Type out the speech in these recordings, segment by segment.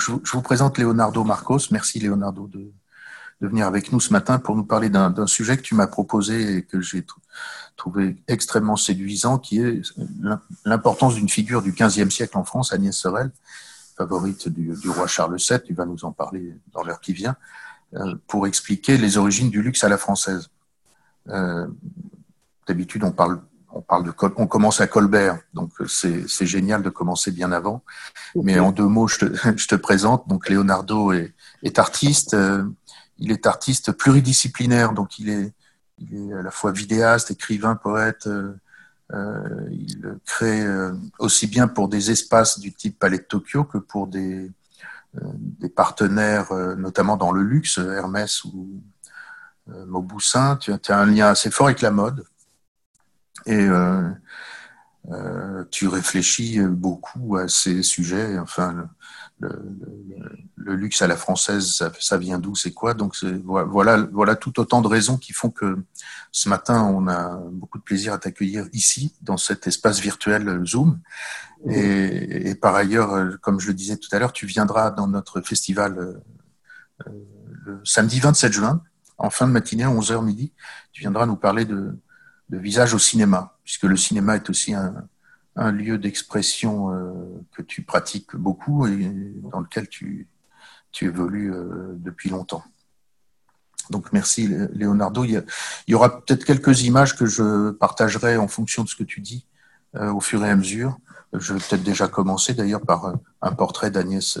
Je, vous présente Leonardo Marcos. Merci, Leonardo, de, venir avec nous ce matin pour nous parler d'un sujet que tu m'as proposé et que j'ai trouvé extrêmement séduisant, qui est l'importance d'une figure du XVe siècle en France, Agnès Sorel, favorite du, roi Charles VII. Tu vas nous en parler dans l'heure qui vient, euh, pour expliquer les origines du luxe à la française. Euh, D'habitude, on parle on parle de on commence à Colbert, donc c'est génial de commencer bien avant. Mais en deux mots, je te, je te présente. Donc Leonardo est, est artiste. Euh, il est artiste pluridisciplinaire, donc il est, il est à la fois vidéaste, écrivain, poète. Euh, euh il crée euh, aussi bien pour des espaces du type Palais de Tokyo que pour des, des partenaires, notamment dans le luxe, Hermès ou Mauboussin. Tu as un lien assez fort avec la mode et euh, euh, tu réfléchis beaucoup à ces sujets. Enfin, le, le, luxe à la française, ça, vient d'où, c'est quoi? Donc voilà, voilà tout autant de raisons qui font que ce matin, on a beaucoup de plaisir à t'accueillir ici, dans cet espace virtuel Zoom. Et, et, par ailleurs, comme je le disais tout à l'heure, tu viendras dans notre festival euh, le samedi 27 juin, en fin de matinée, à 11h midi. Tu viendras nous parler de, de visage au cinéma, puisque le cinéma est aussi un, un lieu d'expression euh, que tu pratiques beaucoup et dans lequel tu, tu évolues euh, depuis longtemps. Donc merci Leonardo. Il y, aura peut-être quelques images que je partagerai en fonction de ce que tu dis euh, au fur et à mesure. Je vais peut-être déjà commencer d'ailleurs par un portrait d'Agnès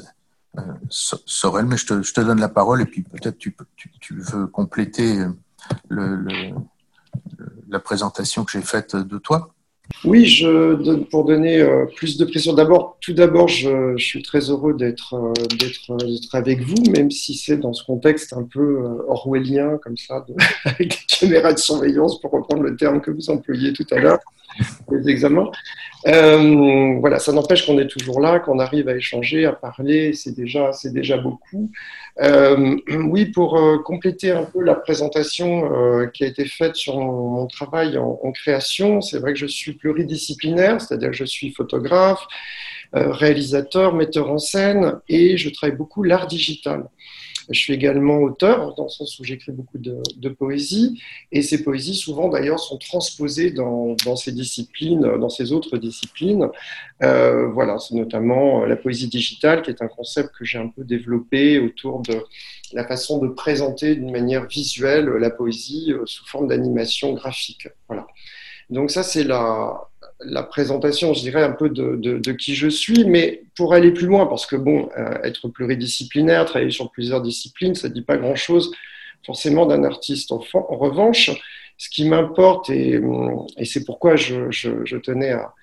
Sorel, mais je te, je te, donne la parole et puis peut-être tu, tu, veux compléter le, le la présentation que j'ai faite de toi Oui, je pour donner euh, plus de pression. Tout d'abord, je, suis très heureux d'être euh, d'être avec vous, même si c'est dans ce contexte un peu euh, orwellien comme ça, avec des caméras de surveillance, pour reprendre le terme que vous employiez tout à l'heure, les examens. voilà, ça n'empêche qu'on est toujours là, qu'on arrive à échanger, à parler, c'est déjà, déjà beaucoup. Euh, oui, pour euh, compléter un peu la présentation euh, qui a été faite sur mon, travail en, en création, c'est vrai que je suis pluridisciplinaire, c'est-à-dire que je suis photographe, réalisateur, metteur en scène et je travaille beaucoup l'art digital. Je suis également auteur, dans le sens où j'écris beaucoup de, de, poésie, et ces poésies, souvent d'ailleurs, sont transposées dans, ces disciplines, dans ces autres disciplines. Euh, voilà, c'est notamment la poésie digitale, qui est un concept que j'ai un peu développé autour de la façon de présenter d'une manière visuelle la poésie euh, sous forme d'animation graphique. Voilà. Donc ça, c'est la, la présentation, je dirais, un peu de, qui je suis, mais pour aller plus loin, parce que bon, euh, être pluridisciplinaire, travailler sur plusieurs disciplines, ça ne dit pas grand-chose forcément d'un artiste. En, revanche, ce qui m'importe, et, c'est pourquoi je, tenais à,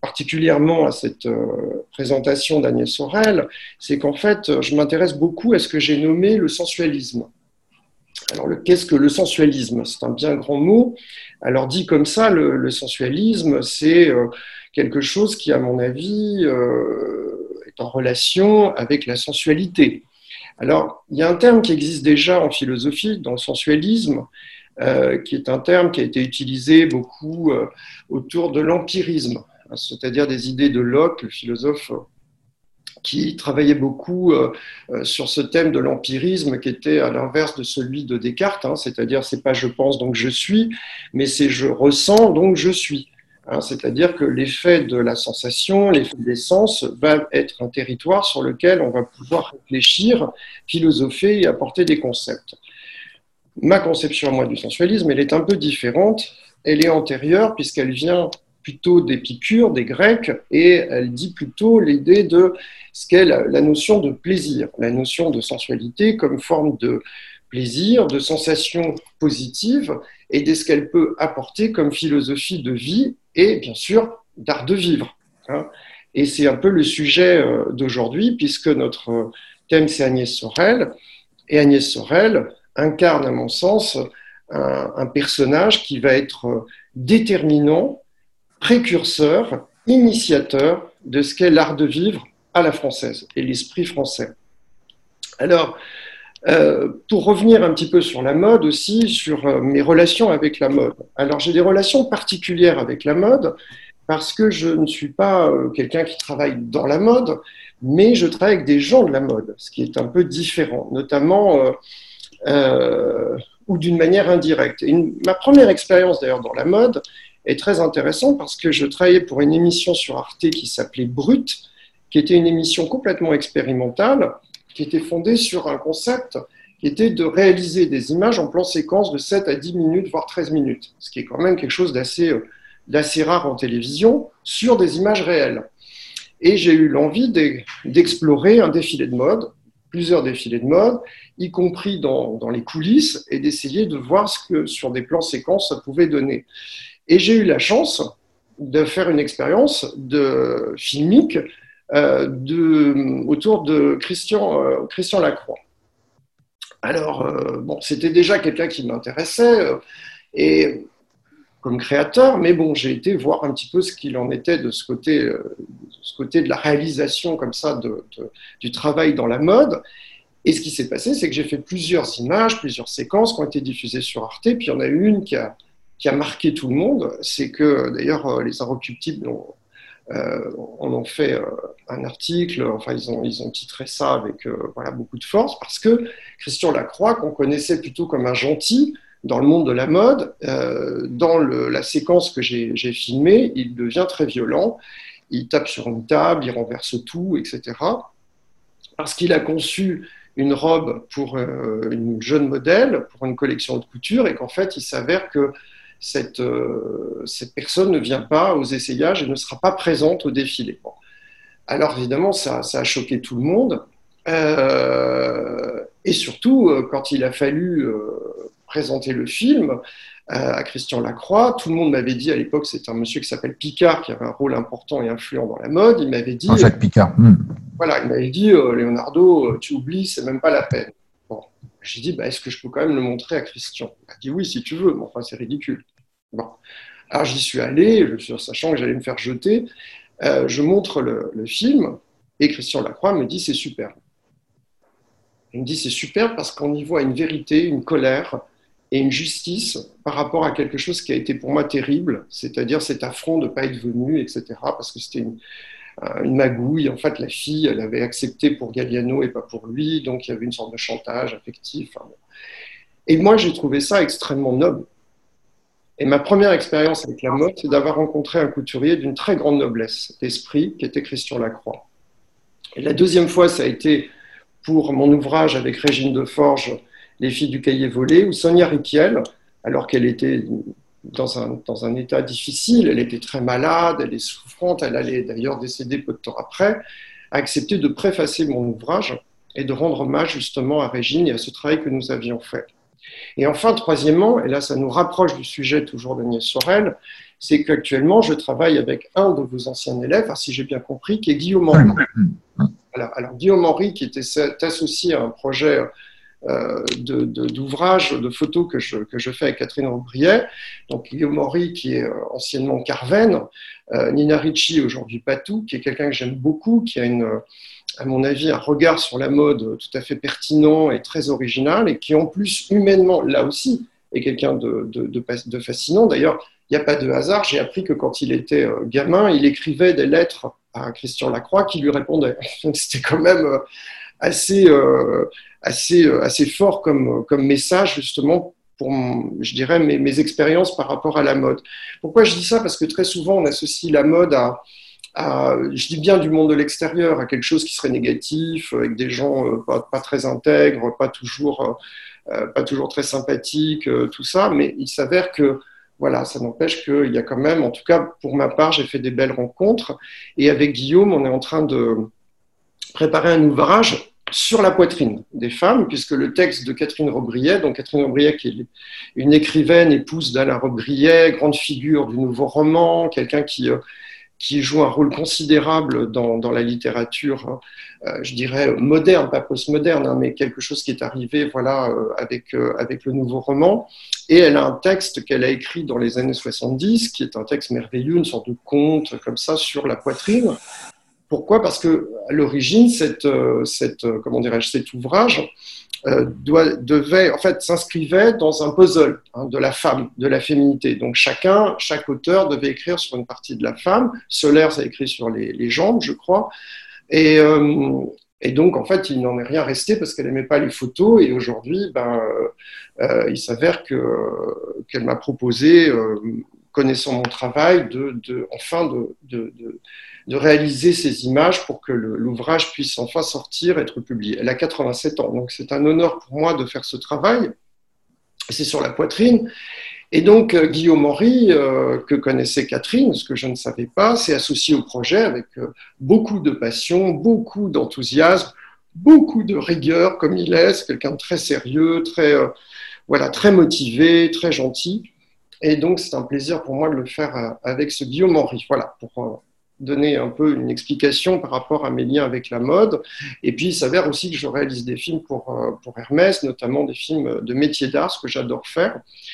particulièrement à cette euh, présentation d'Agnès Sorel, c'est qu'en fait, je m'intéresse beaucoup à ce que j'ai nommé le sensualisme. Alors, qu'est-ce que le sensualisme? C'est un bien grand mot. Alors, dit comme ça, le, sensualisme, c'est euh, quelque chose qui, à mon avis, euh, est en relation avec la sensualité. Alors, il y a un terme qui existe déjà en philosophie, dans le sensualisme, euh, qui est un terme qui a été utilisé beaucoup autour de l'empirisme, c'est-à-dire des idées de Locke, le philosophe qui travaillait beaucoup euh, euh, sur ce thème de l'empirisme qui était à l'inverse de celui de Descartes, hein, c'est-à-dire c'est pas je pense donc je suis, mais c'est je ressens donc je suis. Hein, c'est-à-dire que l'effet de la sensation, l'effet des sens va être un territoire sur lequel on va pouvoir réfléchir, philosopher et apporter des concepts. Ma conception à moi du sensualisme, elle est un peu différente. Elle est antérieure puisqu'elle vient plutôt d'Épicure, des Grecs, et elle dit plutôt l'idée de ce qu'est la, notion de plaisir, la notion de sensualité comme forme de plaisir, de sensation positive, et de ce qu'elle peut apporter comme philosophie de vie et bien sûr d'art de vivre. Hein. Et c'est un peu le sujet euh, d'aujourd'hui, puisque notre thème c'est Agnès Sorel, et Agnès Sorel incarne à mon sens un, un personnage qui va être déterminant précurseur, initiateur de ce qu'est l'art de vivre à la française et l'esprit français. Alors, euh, pour revenir un petit peu sur la mode aussi, sur euh, mes relations avec la mode. Alors, j'ai des relations particulières avec la mode parce que je ne suis pas euh, quelqu'un qui travaille dans la mode, mais je travaille avec des gens de la mode, ce qui est un peu différent, notamment ou d'une manière indirecte. ma première expérience d'ailleurs dans la mode est très intéressante parce que je travaillais pour une émission sur Arte qui s'appelait Brut, qui était une émission complètement expérimentale, qui était fondée sur un concept qui était de réaliser des images en plan séquence de 7 à 10 minutes, voire 13 minutes, ce qui est quand même quelque chose d'assez d'assez rare en télévision, sur des images réelles. Et j'ai eu l'envie d'explorer un défilé de mode, plusieurs défilés de mode, y compris dans, les coulisses, et d'essayer de voir ce que sur des plans séquences ça pouvait donner. Et j'ai eu la chance de faire une expérience de filmique euh, autour de Christian, euh, Lacroix. Alors, euh, bon, c'était déjà quelqu'un qui m'intéressait, et comme créateur, mais bon, j'ai été voir un petit peu ce qu'il en était de ce côté, de, ce côté de la réalisation comme ça du travail dans la mode. Et ce qui s'est passé, c'est que j'ai fait plusieurs images, plusieurs séquences qui ont été diffusées sur Arte, puis il y en a une qui a, qui a marqué tout le monde, c'est que d'ailleurs euh, les Inrecuptibles ont, euh, fait euh, un article, enfin ils ont, ils ont titré ça avec voilà, beaucoup de force, parce que Christian Lacroix, qu'on connaissait plutôt comme un gentil, dans le monde de la mode, dans la séquence que j'ai filmée, il devient très violent. Il tape sur une table, il renverse tout, etc. Parce qu'il a conçu une robe pour une jeune modèle, pour une collection de couture, et qu'en fait, il s'avère que cette, euh, cette, personne ne vient pas aux essayages et ne sera pas présente au défilé. Alors évidemment, ça, ça, a choqué tout le monde. et surtout, quand il a fallu présenter le film euh, à Christian Lacroix. Tout le monde m'avait dit à l'époque, c'est un monsieur qui s'appelle Picard, qui avait un rôle important et influent dans la mode. Il m'avait dit. Jacques Picard. Hmm. Voilà, il m'avait dit, euh, Leonardo, euh, tu oublies, c'est même pas la peine. J'ai dit, bah, est-ce que je peux quand même le montrer à Christian? Il a dit oui, si tu veux, mais enfin, c'est ridicule. Alors j'y suis allé, sachant que j'allais me faire jeter. je montre le, le, film et Christian Lacroix me dit c'est super. Il me dit c'est super parce qu'on y voit une vérité, une colère, et une justice par rapport à quelque chose qui a été pour moi terrible, c'est-à-dire cet affront de ne pas être venu, etc., parce que c'était une, euh, une, magouille. En fait, la fille, elle avait accepté pour Galliano et pas pour lui, donc il y avait une sorte de chantage affectif. Et moi, j'ai trouvé ça extrêmement noble. Et ma première expérience avec la mode, c'est d'avoir rencontré un couturier d'une très grande noblesse d'esprit, qui était Christian Lacroix. Et la deuxième fois, ça a été pour mon ouvrage avec Régine Deforge, les filles du cahier volé, ou Sonia Riquiel, alors qu'elle était dans un, dans un état difficile, elle était très malade, elle est souffrante, elle allait d'ailleurs décéder peu de temps après, a accepté de préfacer mon ouvrage et de rendre hommage justement à Régine et à ce travail que nous avions fait. Et enfin, troisièmement, et là ça nous rapproche du sujet toujours d'Agnès Sorel, c'est qu'actuellement je travaille avec un de vos anciens élèves, si j'ai bien compris, qui est Guillaume Henry. Alors, alors Guillaume Henry, qui était associé à un projet d'ouvrages, de, photos que je, que je fais avec Catherine Aubriet. Donc Guillaume Maury, qui est euh, anciennement Carven, euh, Nina Ricci, aujourd'hui Patou, qui est quelqu'un que j'aime beaucoup, qui a une, à mon avis, un regard sur la mode tout à fait pertinent et très original, et qui en plus, humainement, là aussi, est quelqu'un de, de, de, fascinant. D'ailleurs, il n'y a pas de hasard. J'ai appris que quand il était gamin, il écrivait des lettres à Christian Lacroix qui lui répondait. C'était quand même assez, euh, assez fort comme, comme message, justement, pour, je dirais, mes, mes, expériences par rapport à la mode. Pourquoi je dis ça? Parce que très souvent, on associe la mode à, je dis bien du monde de l'extérieur, à quelque chose qui serait négatif, avec des gens euh, pas, très intègres, pas toujours, euh, pas toujours très sympathiques, tout ça. Mais il s'avère que voilà, ça n'empêche qu'il y a quand même, en tout cas pour ma part, j'ai fait des belles rencontres. Et avec Guillaume, on est en train de préparer un ouvrage sur la poitrine des femmes, puisque le texte de Catherine Robriet, donc Catherine Robriet qui est une écrivaine, épouse d'Alain Robriet, grande figure du nouveau roman, quelqu'un qui, euh, qui joue un rôle considérable dans, dans la littérature, euh, je dirais moderne, pas postmoderne, hein, mais quelque chose qui est arrivé voilà, euh, avec, avec le nouveau roman. Et elle a un texte qu'elle a écrit dans les années 70, qui est un texte merveilleux, une sorte de conte comme ça sur la poitrine, pourquoi? Parce que à l'origine, cette, euh, euh, comment cet ouvrage euh, devait, en fait, s'inscrivait dans un puzzle hein, de la femme, de la féminité. Donc chacun, chaque auteur devait écrire sur une partie de la femme. Solaire, ça écrit sur les, jambes, je crois. Et, donc, en fait, il n'en est rien resté parce qu'elle n'aimait pas les photos. Et aujourd'hui, ben, il s'avère qu'elle m'a proposé, connaissant mon travail, de, de enfin de, de, de, réaliser ces images pour que l'ouvrage puisse enfin sortir, être publié. Elle a 87 ans, donc c'est un honneur pour moi de faire ce travail. C'est sur la poitrine. Et donc, euh, Guillaume Henry, euh, que connaissait Catherine, ce que je ne savais pas, s'est associé au projet avec euh, beaucoup de passion, beaucoup d'enthousiasme, beaucoup de rigueur, comme il est. C'est quelqu'un de très sérieux, très, voilà, très motivé, très gentil. Et donc, c'est un plaisir pour moi de le faire avec ce Guillaume Henry. Voilà, pour donner un peu une explication par rapport à mes liens avec la mode. Et puis, il s'avère aussi que je réalise des films pour, euh, pour Hermès, notamment des films de métier d'art, ce que j'adore faire,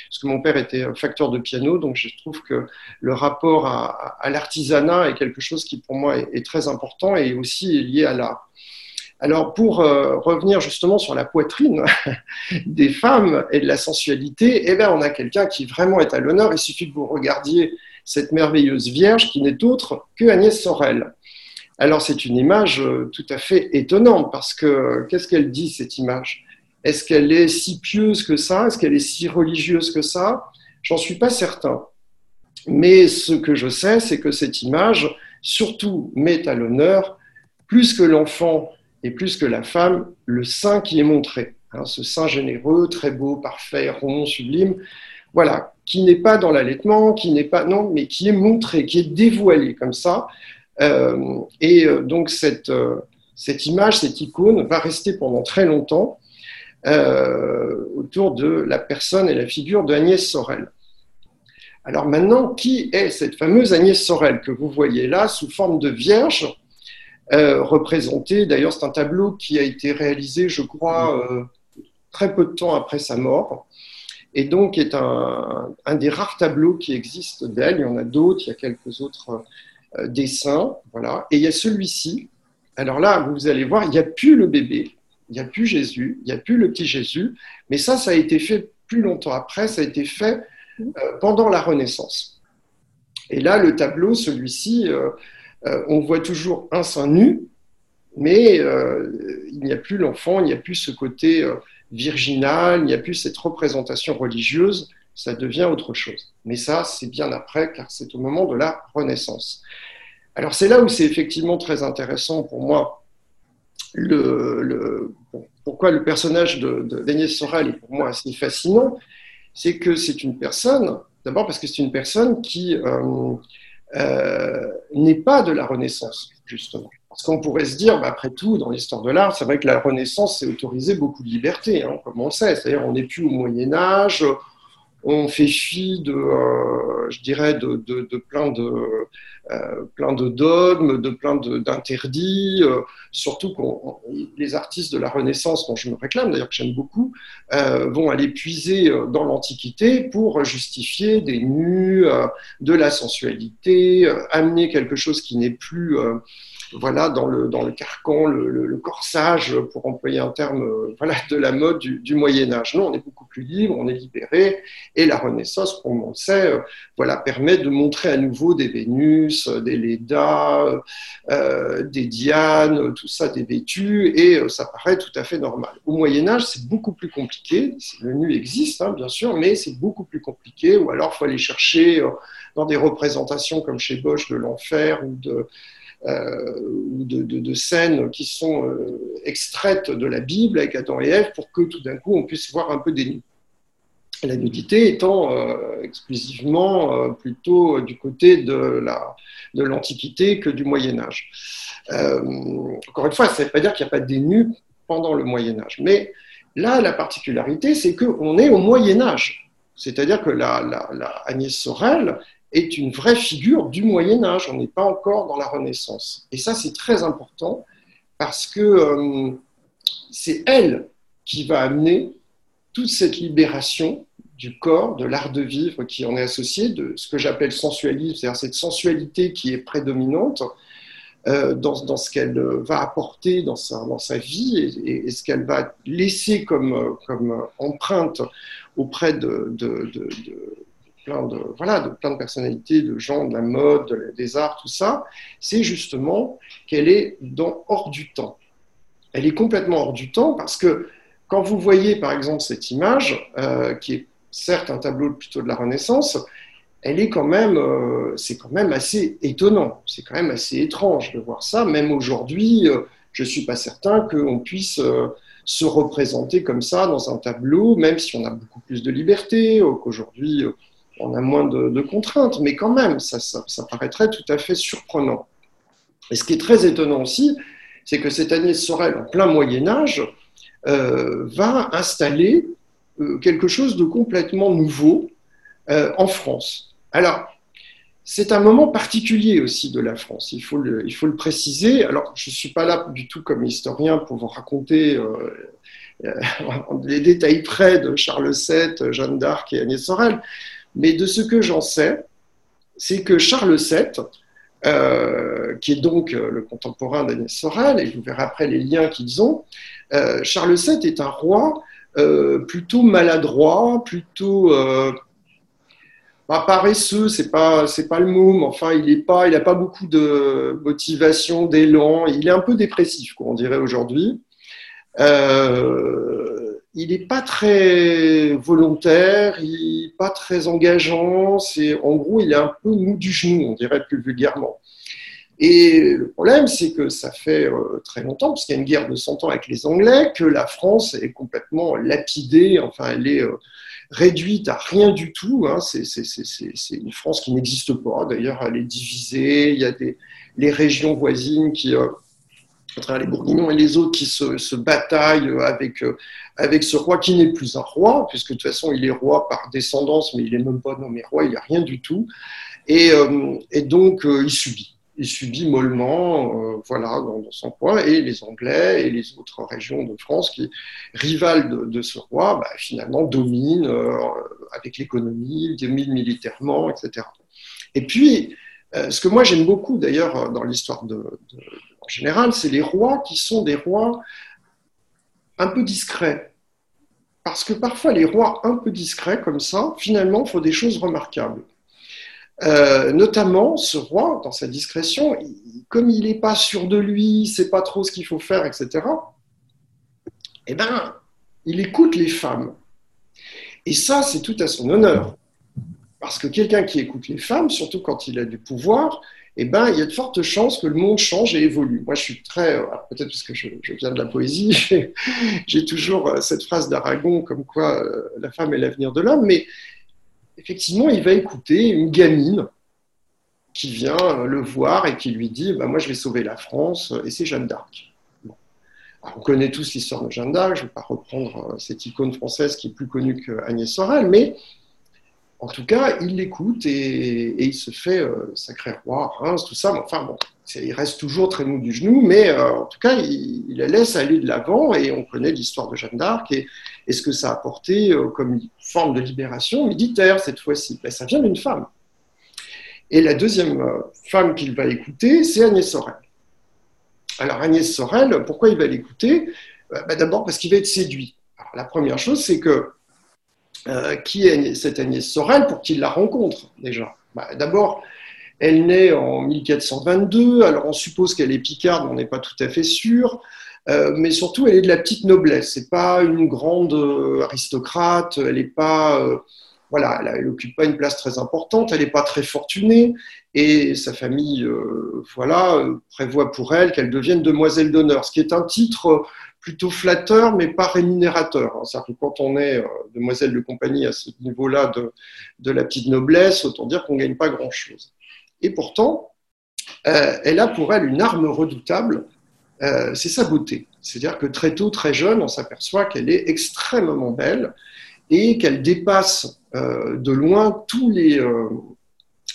parce que mon père était facteur de piano, donc je trouve que le rapport à, l'artisanat est quelque chose qui, pour moi, est, très important et aussi lié à l'art. Alors, pour euh, revenir justement sur la poitrine des femmes et de la sensualité, eh bien, on a quelqu'un qui vraiment est à l'honneur. Il suffit que vous regardiez cette merveilleuse Vierge qui n'est autre que Agnès Sorel. Alors c'est une image euh, tout à fait étonnante parce que qu'est-ce qu'elle dit cette image? Est-ce qu'elle est si pieuse que ça? Est-ce qu'elle est si religieuse que ça? J'en suis pas certain. Mais ce que je sais, c'est que cette image surtout met à l'honneur, plus que l'enfant et plus que la femme, le sein qui est montré. Hein, ce sein généreux, très beau, parfait, rond, sublime. Voilà, qui n'est pas dans l'allaitement, qui n'est pas non, mais qui est montré, qui est dévoilé comme ça. Euh, et euh, donc cette, euh, cette image, cette icône va rester pendant très longtemps autour de la personne et la figure de Agnès Sorel. Alors maintenant, qui est cette fameuse Agnès Sorel que vous voyez là sous forme de vierge représentée? D'ailleurs, c'est un tableau qui a été réalisé, je crois, très peu de temps après sa mort et donc est un, des rares tableaux qui existent d'elle. Il y en a d'autres, il y a quelques autres euh, dessins, voilà. Et il y a celui-ci. Alors là, vous allez voir, il n'y a plus le bébé, il n'y a plus Jésus, il n'y a plus le petit Jésus, mais ça, ça a été fait plus longtemps après, ça a été fait euh, pendant la Renaissance. Et là, le tableau, celui-ci, euh, on voit toujours un sein nu, mais il n'y a plus l'enfant, il n'y a plus ce côté virginal, il n'y a plus cette représentation religieuse, ça devient autre chose. Mais ça, c'est bien après, car c'est au moment de la Renaissance. Alors c'est là où c'est effectivement très intéressant pour moi. Pourquoi le personnage de, de Sorel est pour moi assez fascinant, c'est que c'est une personne, d'abord parce que c'est une personne qui euh, euh, n'est pas de la Renaissance, justement. Parce qu'on pourrait se dire, bah, après tout, dans l'histoire de l'art, c'est vrai que la Renaissance s'est autorisé beaucoup de liberté, hein, comme on sait. C'est-à-dire, on n'est plus au Moyen Âge, on fait fi de, euh, je dirais, de, plein de plein de dogmes, de plein d'interdits. Euh, surtout que les artistes de la Renaissance, dont je me réclame, d'ailleurs que j'aime beaucoup, vont aller puiser dans l'Antiquité pour justifier des nus, de la sensualité, amener quelque chose qui n'est plus voilà, dans le, carcan, le, corsage, pour employer un terme euh, voilà, de la mode du, Moyen Âge. Non, on est beaucoup plus libre, on est libéré, et la Renaissance, comme on le sait, euh, voilà, permet de montrer à nouveau des Vénus, euh, des Lédas, des Dianes, tout ça, des vêtus, et ça paraît tout à fait normal. Au Moyen Âge, c'est beaucoup plus compliqué. Le nu existe, hein, bien sûr, mais c'est beaucoup plus compliqué, ou alors il faut aller chercher dans des représentations comme chez Bosch de l'enfer ou de euh, scènes qui sont euh, extraites de la Bible avec Adam et Ève pour que tout d'un coup on puisse voir un peu des nus. La nudité étant euh, exclusivement plutôt du côté de l'Antiquité que du Moyen Âge. encore une fois, ça ne veut pas dire qu'il n'y a pas des nus pendant le Moyen Âge. Mais là, la particularité, c'est qu'on est au Moyen Âge. C'est-à-dire que la, Agnès Sorel, est une vraie figure du Moyen Âge. On n'est pas encore dans la Renaissance. Et ça, c'est très important parce que euh, c'est elle qui va amener toute cette libération du corps, de l'art de vivre qui en est associé, de ce que j'appelle sensualisme, c'est-à-dire cette sensualité qui est prédominante euh, dans, ce qu'elle va apporter dans sa, vie et, ce qu'elle va laisser comme, comme empreinte auprès de plein de, voilà, de plein de personnalités, de gens de la mode, des arts, tout ça, c'est justement qu'elle est dans, hors du temps. Elle est complètement hors du temps parce que quand vous voyez par exemple cette image, euh, qui est certes un tableau plutôt de la Renaissance, elle est quand même, euh, c'est quand même assez étonnant, c'est quand même assez étrange de voir ça. Même aujourd'hui, euh, je ne suis pas certain qu'on puisse se représenter comme ça dans un tableau, même si on a beaucoup plus de liberté, qu'aujourd'hui on a moins de, contraintes, mais quand même, ça, ça, paraîtrait tout à fait surprenant. Et ce qui est très étonnant aussi, c'est que cette Agnès Sorel, en plein Moyen Âge, va installer euh, quelque chose de complètement nouveau euh, en France. Alors, c'est un moment particulier aussi de la France, il faut le, il faut le préciser. Alors, je ne suis pas là du tout comme historien pour vous raconter les détails près de Charles VII, Jeanne d'Arc et Agnès Sorel, mais de ce que j'en sais, c'est que Charles VII, euh, qui est donc euh, le contemporain d'Agnès Sorel, et vous verrez après les liens qu'ils ont, euh, Charles VII est un roi plutôt maladroit, plutôt paresseux, c'est pas c'est pas le mot, mais enfin il est pas, pas beaucoup de motivation, d'élan, il est un peu dépressif, comme on dirait aujourd'hui. Euh, il n'est pas très volontaire, il n'est pas très engageant. C'est, en gros, il est un peu mou du genou, on dirait plus vulgairement. Et le problème, c'est que ça fait euh, très longtemps, parce qu'il y a une guerre de 100 ans avec les Anglais, que la France est complètement lapidée, enfin, elle est euh, réduite à rien du tout. Hein. C'est, une France qui n'existe pas. D'ailleurs, elle est divisée. Il y a les régions voisines qui, euh, les Bourguignons et les autres qui se, bataillent avec, euh, avec ce roi qui n'est plus un roi, puisque de toute façon il est roi par descendance, mais il n'est même pas nommé roi, il n'y a rien du tout. Et, euh, donc euh, il subit. Il subit mollement, voilà, dans, son coin, et les Anglais et les autres régions de France qui, rivales de, ce roi, bah, finalement dominent avec l'économie, dominent militairement, etc. Et puis, ce que moi j'aime beaucoup d'ailleurs dans l'histoire de, en général, c'est les rois qui sont des rois un peu discrets. Parce que parfois, les rois un peu discrets, comme ça, finalement, font des choses remarquables. Euh, notamment, ce roi, dans sa discrétion, comme il n'est pas sûr de lui, il sait pas trop ce qu'il faut faire, etc., eh ben, il écoute les femmes. Et ça, c'est tout à son honneur. Parce que quelqu'un qui écoute les femmes, surtout quand il a du pouvoir, eh ben, il y a de fortes chances que le monde change et évolue. Moi, je suis très, euh, peut-être parce que je, viens de la poésie, j'ai toujours euh, cette phrase d'Aragon comme quoi euh, la femme est l'avenir de l'homme, mais effectivement, il va écouter une gamine qui vient le voir et qui lui dit bah, Moi, je vais sauver la France, et c'est Jeanne d'Arc. on connaît tous l'histoire de Jeanne d'Arc, je ne vais pas reprendre cette icône française qui est plus connue qu'Agnès Sorel, mais en tout cas, il l'écoute et, il se fait euh, sacré roi, Reims, tout ça. Mais enfin, bon, il reste toujours très mou du genou, mais euh, en tout cas, il, la laisse aller de l'avant et on connaît l'histoire de Jeanne d'Arc et, ce que ça a apporté euh, comme forme de libération militaire cette fois-ci. Ben, ça vient d'une femme. Et la deuxième femme qu'il va écouter, c'est Agnès Sorel. Alors, Agnès Sorel, pourquoi il va l'écouter? Ben, D'abord parce qu'il va être séduit. la première chose, c'est que euh, qui est cette Agnès Sorel pour qu'il la rencontre déjà. Bah, D'abord, elle naît en 1422, alors on suppose qu'elle est picarde, on n'est pas tout à fait sûr, euh, mais surtout elle est de la petite noblesse, c'est pas une grande euh, aristocrate, elle n'est pas, voilà, elle n'occupe pas une place très importante, elle n'est pas très fortunée, et sa famille, voilà, prévoit pour elle qu'elle devienne demoiselle d'honneur, ce qui est un titre plutôt flatteur, mais pas rémunérateur. Hein. C'est-à-dire que quand on est euh, demoiselle de compagnie à ce niveau-là de, la petite noblesse, autant dire qu'on ne gagne pas grand-chose. Et pourtant, euh, elle a pour elle une arme redoutable, euh, c'est sa beauté. C'est-à-dire que très tôt, très jeune, on s'aperçoit qu'elle est extrêmement belle et qu'elle dépasse de loin tous les,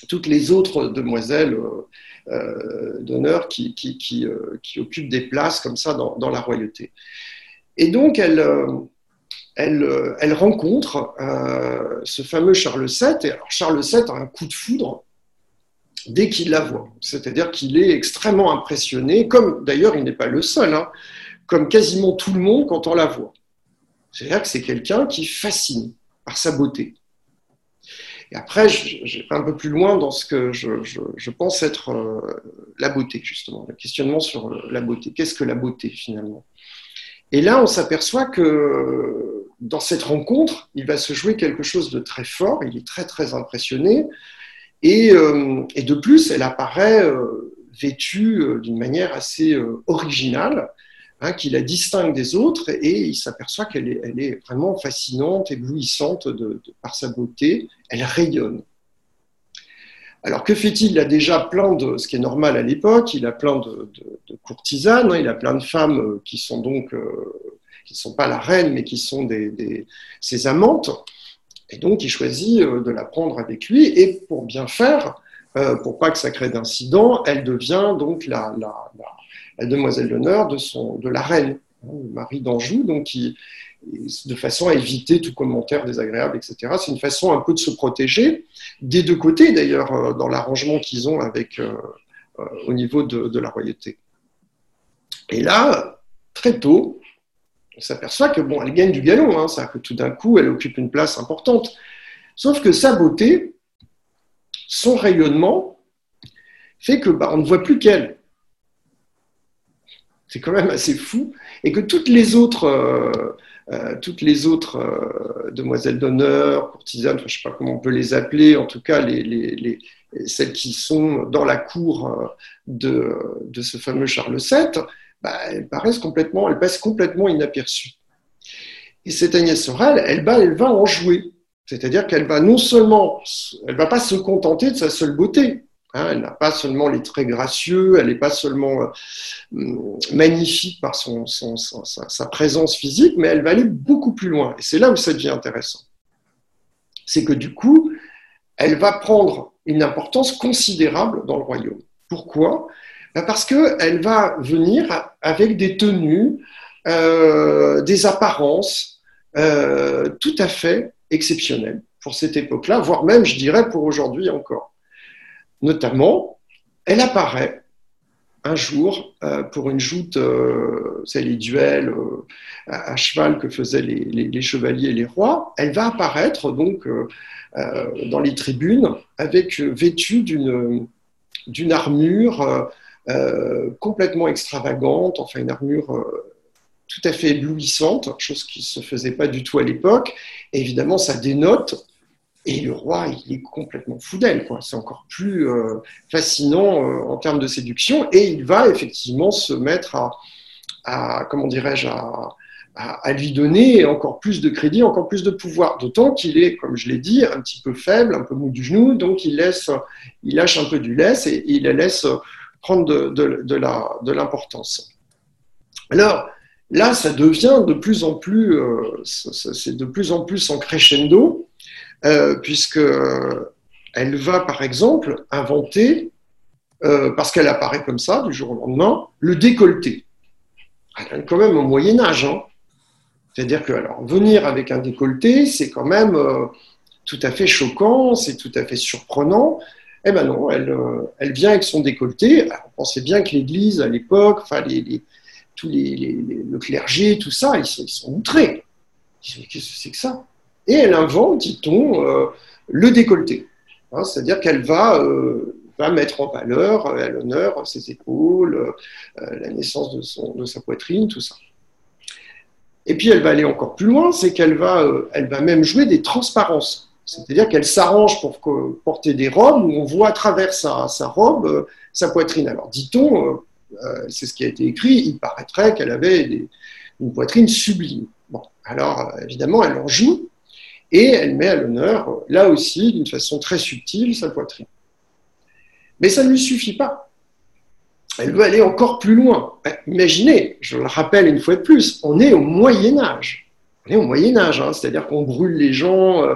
toutes les autres demoiselles d'honneur qui, qui, euh, qui, occupent des places comme ça dans, dans la royauté. Et donc, elle, euh, elle, elle rencontre ce fameux Charles VII. Et alors, Charles VII a un coup de foudre dès qu'il la voit. C'est-à-dire qu'il est extrêmement impressionné, comme d'ailleurs il n'est pas le seul, hein, comme quasiment tout le monde quand on la voit. C'est-à-dire que c'est quelqu'un qui fascine par sa beauté. Et après, j'ai un peu plus loin dans ce que je, pense être euh, la beauté, justement, le questionnement sur la beauté. Qu'est-ce que la beauté, finalement? Et là, on s'aperçoit que dans cette rencontre, il va se jouer quelque chose de très fort, il est très, très impressionné, et, euh, de plus, elle apparaît euh, vêtue d'une manière assez originale, Hein, qui la distingue des autres et il s'aperçoit qu'elle est, vraiment fascinante, éblouissante par sa beauté, elle rayonne. Alors que fait-il? Il a déjà plein de, ce qui est normal à l'époque, il a plein de, courtisanes, hein, il a plein de femmes euh, qui sont donc, euh, qui ne sont pas la reine, mais qui sont ses amantes. Et donc il choisit euh, de la prendre avec lui et pour bien faire, pour pas que ça crée d'incident, elle devient donc la la demoiselle d'honneur de, son, de la reine, hein, Marie d'Anjou, donc de façon à éviter tout commentaire désagréable, etc. C'est une façon un peu de se protéger, des deux côtés d'ailleurs, euh, dans l'arrangement qu'ils ont euh, euh, au niveau de, la royauté. Et là, très tôt, on s'aperçoit que bon, elle gagne du galon, hein, que tout d'un coup, elle occupe une place importante. Sauf que sa beauté, son rayonnement, fait que bah, on ne voit plus qu'elle. C'est quand même assez fou. Et que toutes les autres, euh, euh, toutes les autres euh, demoiselles d'honneur, courtisanes, je ne sais pas comment on peut les appeler, en tout cas les, celles qui sont dans la cour de, ce fameux Charles VII, bah, elles paraissent complètement, elles passent complètement inaperçues. Et cette Agnès Sorel, elle, elle va en jouer. C'est-à-dire qu'elle va non seulement, elle va pas se contenter de sa seule beauté, Hein, elle n'a pas seulement les traits gracieux, elle n'est pas seulement euh, magnifique par sa, présence physique, mais elle va aller beaucoup plus loin. Et c'est là où ça devient intéressant. C'est que du coup, elle va prendre une importance considérable dans le royaume. Pourquoi? Ben Parce qu'elle va venir avec des tenues, euh, des apparences euh, tout à fait exceptionnelles pour cette époque-là, voire même, je dirais, pour aujourd'hui encore. Notamment, elle apparaît un jour euh, pour une joute, euh, c'est les duels euh, à, cheval que faisaient les, chevaliers et les rois. Elle va apparaître donc dans les tribunes vêtue d'une d'une armure complètement extravagante, enfin une armure tout à fait éblouissante, chose qui ne se faisait pas du tout à l'époque. évidemment, ça dénote et le roi, il est complètement fou d'elle. C'est encore plus euh, fascinant euh, en termes de séduction. Et il va effectivement se mettre à, comment dirais-je, à, lui donner encore plus de crédit, encore plus de pouvoir. D'autant qu'il est, comme je l'ai dit, un petit peu faible, un peu mou du genou. Donc il, laisse, il lâche un peu du laisse et, il la laisse prendre de, l'importance. Alors, là, ça devient de plus en plus, euh, c'est de plus en plus en crescendo. Euh, puisque euh, elle va, par exemple, inventer, euh, parce qu'elle apparaît comme ça du jour au lendemain, le décolleté. Elle est quand même au Moyen Âge. Hein. C'est-à-dire que alors, venir avec un décolleté, c'est quand même tout à fait choquant, c'est tout à fait surprenant. Eh ben non, elle, vient avec son décolleté. on pensait bien que l'Église, à l'époque, enfin, les, tous les, le clergé, tout ça, ils sont, ils sont outrés. Qu'est-ce que c'est que ça? Et elle invente, dit-on, euh, le décolleté. Hein, c'est-à-dire qu'elle va, euh, va, mettre en valeur, à l'honneur, ses épaules, euh, la naissance de, sa poitrine, tout ça. Et puis elle va aller encore plus loin, c'est qu'elle va, elle va même jouer des transparences. C'est-à-dire qu'elle s'arrange pour porter des robes où on voit à travers sa, sa robe sa poitrine. Alors dit-on, c'est ce qui a été écrit, il paraîtrait qu'elle avait une poitrine sublime. Bon, alors évidemment, elle en joue, et elle met à l'honneur, là aussi, d'une façon très subtile, sa poitrine. Mais ça ne lui suffit pas. Elle veut aller encore plus loin. Ben, imaginez, je le rappelle une fois de plus, on est au Moyen Âge. On est au Moyen Âge, hein, c'est-à-dire qu'on brûle les gens, euh,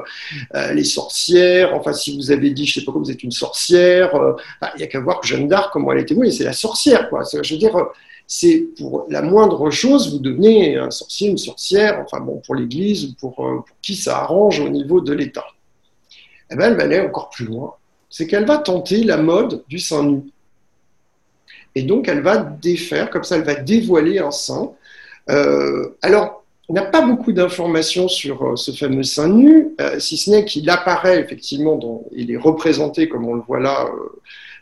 euh, les sorcières. Enfin, si vous avez dit, je ne sais pas quoi, vous êtes une sorcière, euh, ben, il n'y a qu'à voir Jeanne d'Arc, comment elle était. Oui, c'est la sorcière, quoi. Je veux dire, c'est pour la moindre chose, vous devenez un sorcier, une sorcière, enfin bon, pour l'Église, pour, euh, pour qui ça arrange au niveau de l'État. Eh bien, elle va aller encore plus loin. C'est qu'elle va tenter la mode du sein nu. Et donc, elle va défaire, comme ça, elle va dévoiler un sein. Euh, alors, on n'a pas beaucoup d'informations sur euh, ce fameux sein nu, euh, si ce n'est qu'il apparaît effectivement, il est représenté comme on le voit là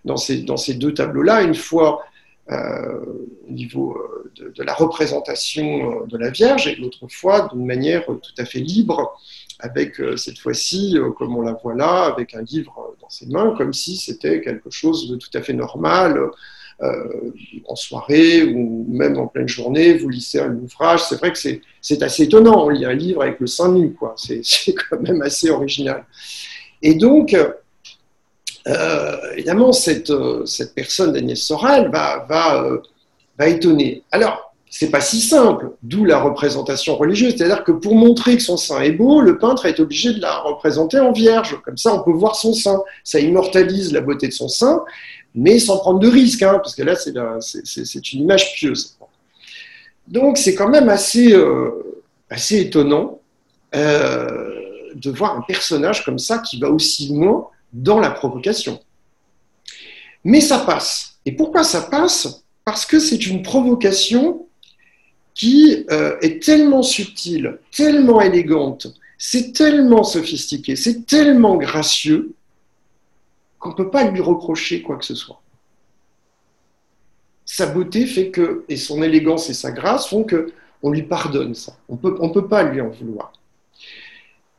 dans, ces, dans ces deux tableaux-là, une fois au niveau de, de, la représentation de la Vierge et l'autre fois d'une manière tout à fait libre, avec cette fois-ci, comme on la voit là, avec un livre dans ses mains, comme si c'était quelque chose de tout à fait normal euh, en soirée ou même en pleine journée, vous lisez un ouvrage. C'est vrai que c'est assez étonnant. On lit un livre avec le sein nu, quoi. C'est quand même assez original. Et donc, euh, évidemment, cette, cette personne d'Agnès va, euh, va étonner. Alors, c'est pas si simple, d'où la représentation religieuse. C'est-à-dire que pour montrer que son sein est beau, le peintre est obligé de la représenter en vierge. Comme ça, on peut voir son sein. Ça immortalise la beauté de son sein mais sans prendre de risques, hein, parce que là, c'est une image pieuse. Donc, c'est quand même assez, euh, étonnant euh, de voir un personnage comme ça qui va aussi loin dans la provocation. Mais ça passe. Et pourquoi ça passe? Parce que c'est une provocation qui euh, est tellement subtile, tellement élégante, c'est tellement sophistiqué, c'est tellement gracieux qu'on ne peut pas lui reprocher quoi que ce soit. Sa beauté fait que, et son élégance et sa grâce font que on lui pardonne ça. On peut, ne peut pas lui en vouloir.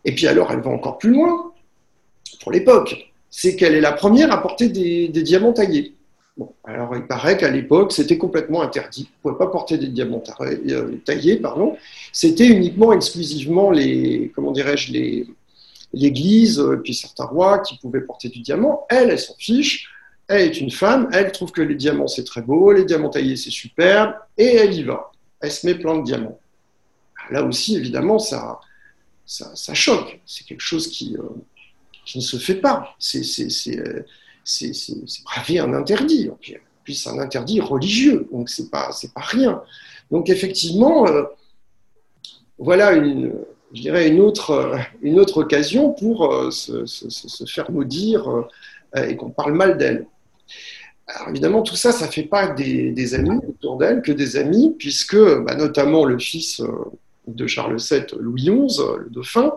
Et puis alors, elle va encore plus loin, l'époque. C'est qu'elle est la première à porter des, diamants taillés. Bon, alors il paraît qu'à l'époque, c'était complètement interdit. On ne pouvait pas porter des diamants euh, taillés, pardon. C'était uniquement, exclusivement les, comment dirais-je, les, l'Église, euh, puis certains rois qui pouvaient porter du diamant. Elle, elle s'en fiche. Elle est une femme, elle trouve que les diamants c'est très beau, les diamants taillés c'est superbe, et elle y va. Elle se met plein de diamants. Là aussi, évidemment, ça, ça, choque. C'est quelque chose qui, euh, qui, ne se fait pas. C'est braver un interdit. Puis c'est un interdit religieux, donc c'est pas, pas rien. Donc effectivement, euh, voilà une, je dirais, une autre, euh, une autre occasion pour euh, se, faire maudire euh, et qu'on parle mal d'elle. Alors évidemment, tout ça, ça ne fait pas des, amis autour d'elle que des amis, puisque bah, notamment le fils de Charles VII, Louis XI, le dauphin,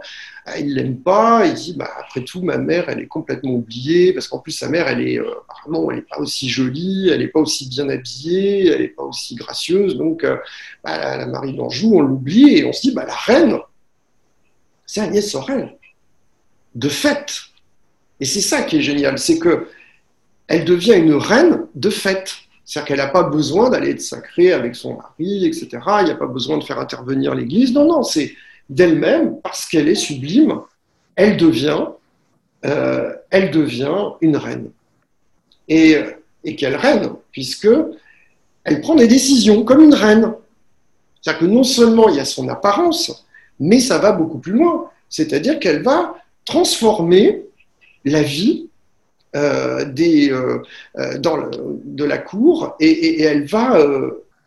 il l'aime pas, il dit bah, après tout, ma mère, elle est complètement oubliée, parce qu'en plus, sa mère, elle est apparemment, elle n'est pas aussi jolie, elle n'est pas aussi bien habillée, elle n'est pas aussi gracieuse, donc bah, la Marie d'Anjou, on l'oublie, et on se dit bah, la reine, c'est Agnès Sorel. De fait. Et c'est ça qui est génial, c'est que elle devient une reine de fait. C'est-à-dire qu'elle n'a pas besoin d'aller être sacrée avec son mari, etc. Il n'y a pas besoin de faire intervenir l'Église. Non, non, c'est d'elle-même, parce qu'elle est sublime, elle devient, euh, elle devient une reine. Et, et quelle reine? Puisque elle prend des décisions comme une reine. C'est-à-dire que non seulement il y a son apparence, mais ça va beaucoup plus loin. C'est-à-dire qu'elle va transformer la vie euh, euh, dans de la cour et, elle, va,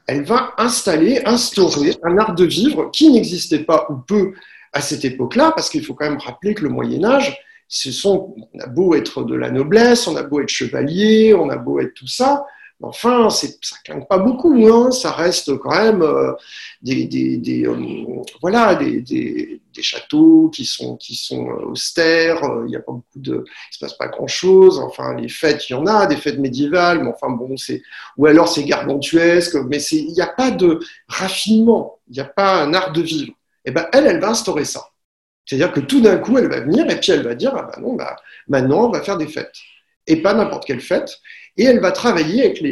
elle va installer, instaurer un art de vivre qui n'existait pas ou peu à cette époque-là, parce qu'il faut quand même rappeler que le Moyen Âge, ce sont, on a beau être de la noblesse, on a beau être chevalier, on a beau être tout ça, Enfin, ça ne pas beaucoup, hein. ça reste quand même euh, des, euh, voilà, des, châteaux qui sont, qui sont euh, austères, il n'y a beaucoup de, se passe pas grand-chose, enfin, les fêtes, il y en a, des fêtes médiévales, mais enfin, bon, ou alors c'est gargantuesque, mais il n'y a pas de raffinement, il n'y a pas un art de vivre. Et eh ben, elle, elle va instaurer ça. C'est-à-dire que tout d'un coup, elle va venir et puis elle va dire, ah ben non, bah, maintenant, on va faire des fêtes. Et pas n'importe quelle fête et elle va travailler avec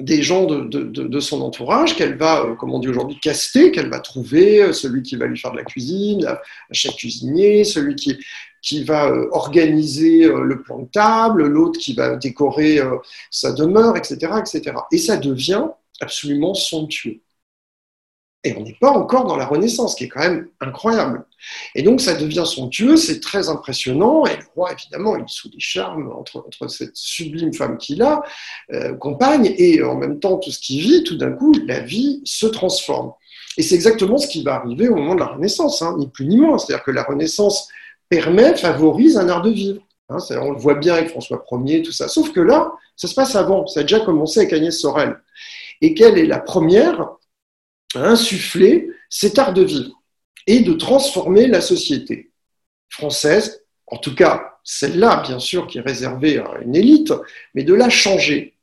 des gens de, son entourage qu'elle va, euh, comme on dit aujourd'hui, caster, qu'elle va trouver, euh, celui qui va lui faire de la cuisine, la, chef cuisinier, celui qui, qui va euh, organiser le plan de table, l'autre qui va décorer sa demeure, etc., etc. Et ça devient absolument somptueux. Et on n'est pas encore dans la Renaissance, qui est quand même incroyable. Et donc ça devient somptueux, c'est très impressionnant, et le roi, évidemment, il est sous des charmes entre, cette sublime femme qu'il a, euh, compagne, et en même temps tout ce qu'il vit, tout d'un coup, la vie se transforme. Et c'est exactement ce qui va arriver au moment de la Renaissance, hein, ni plus ni moins. C'est-à-dire que la Renaissance permet, favorise un art de vivre. Hein, on le voit bien avec François Ier, tout ça. Sauf que là, ça se passe avant, ça a déjà commencé avec Agnès Sorel. Et qu'elle est la première à insuffler cet art de vivre et de transformer la société française, en tout cas celle-là, bien sûr, qui est réservée à une élite, mais de la changer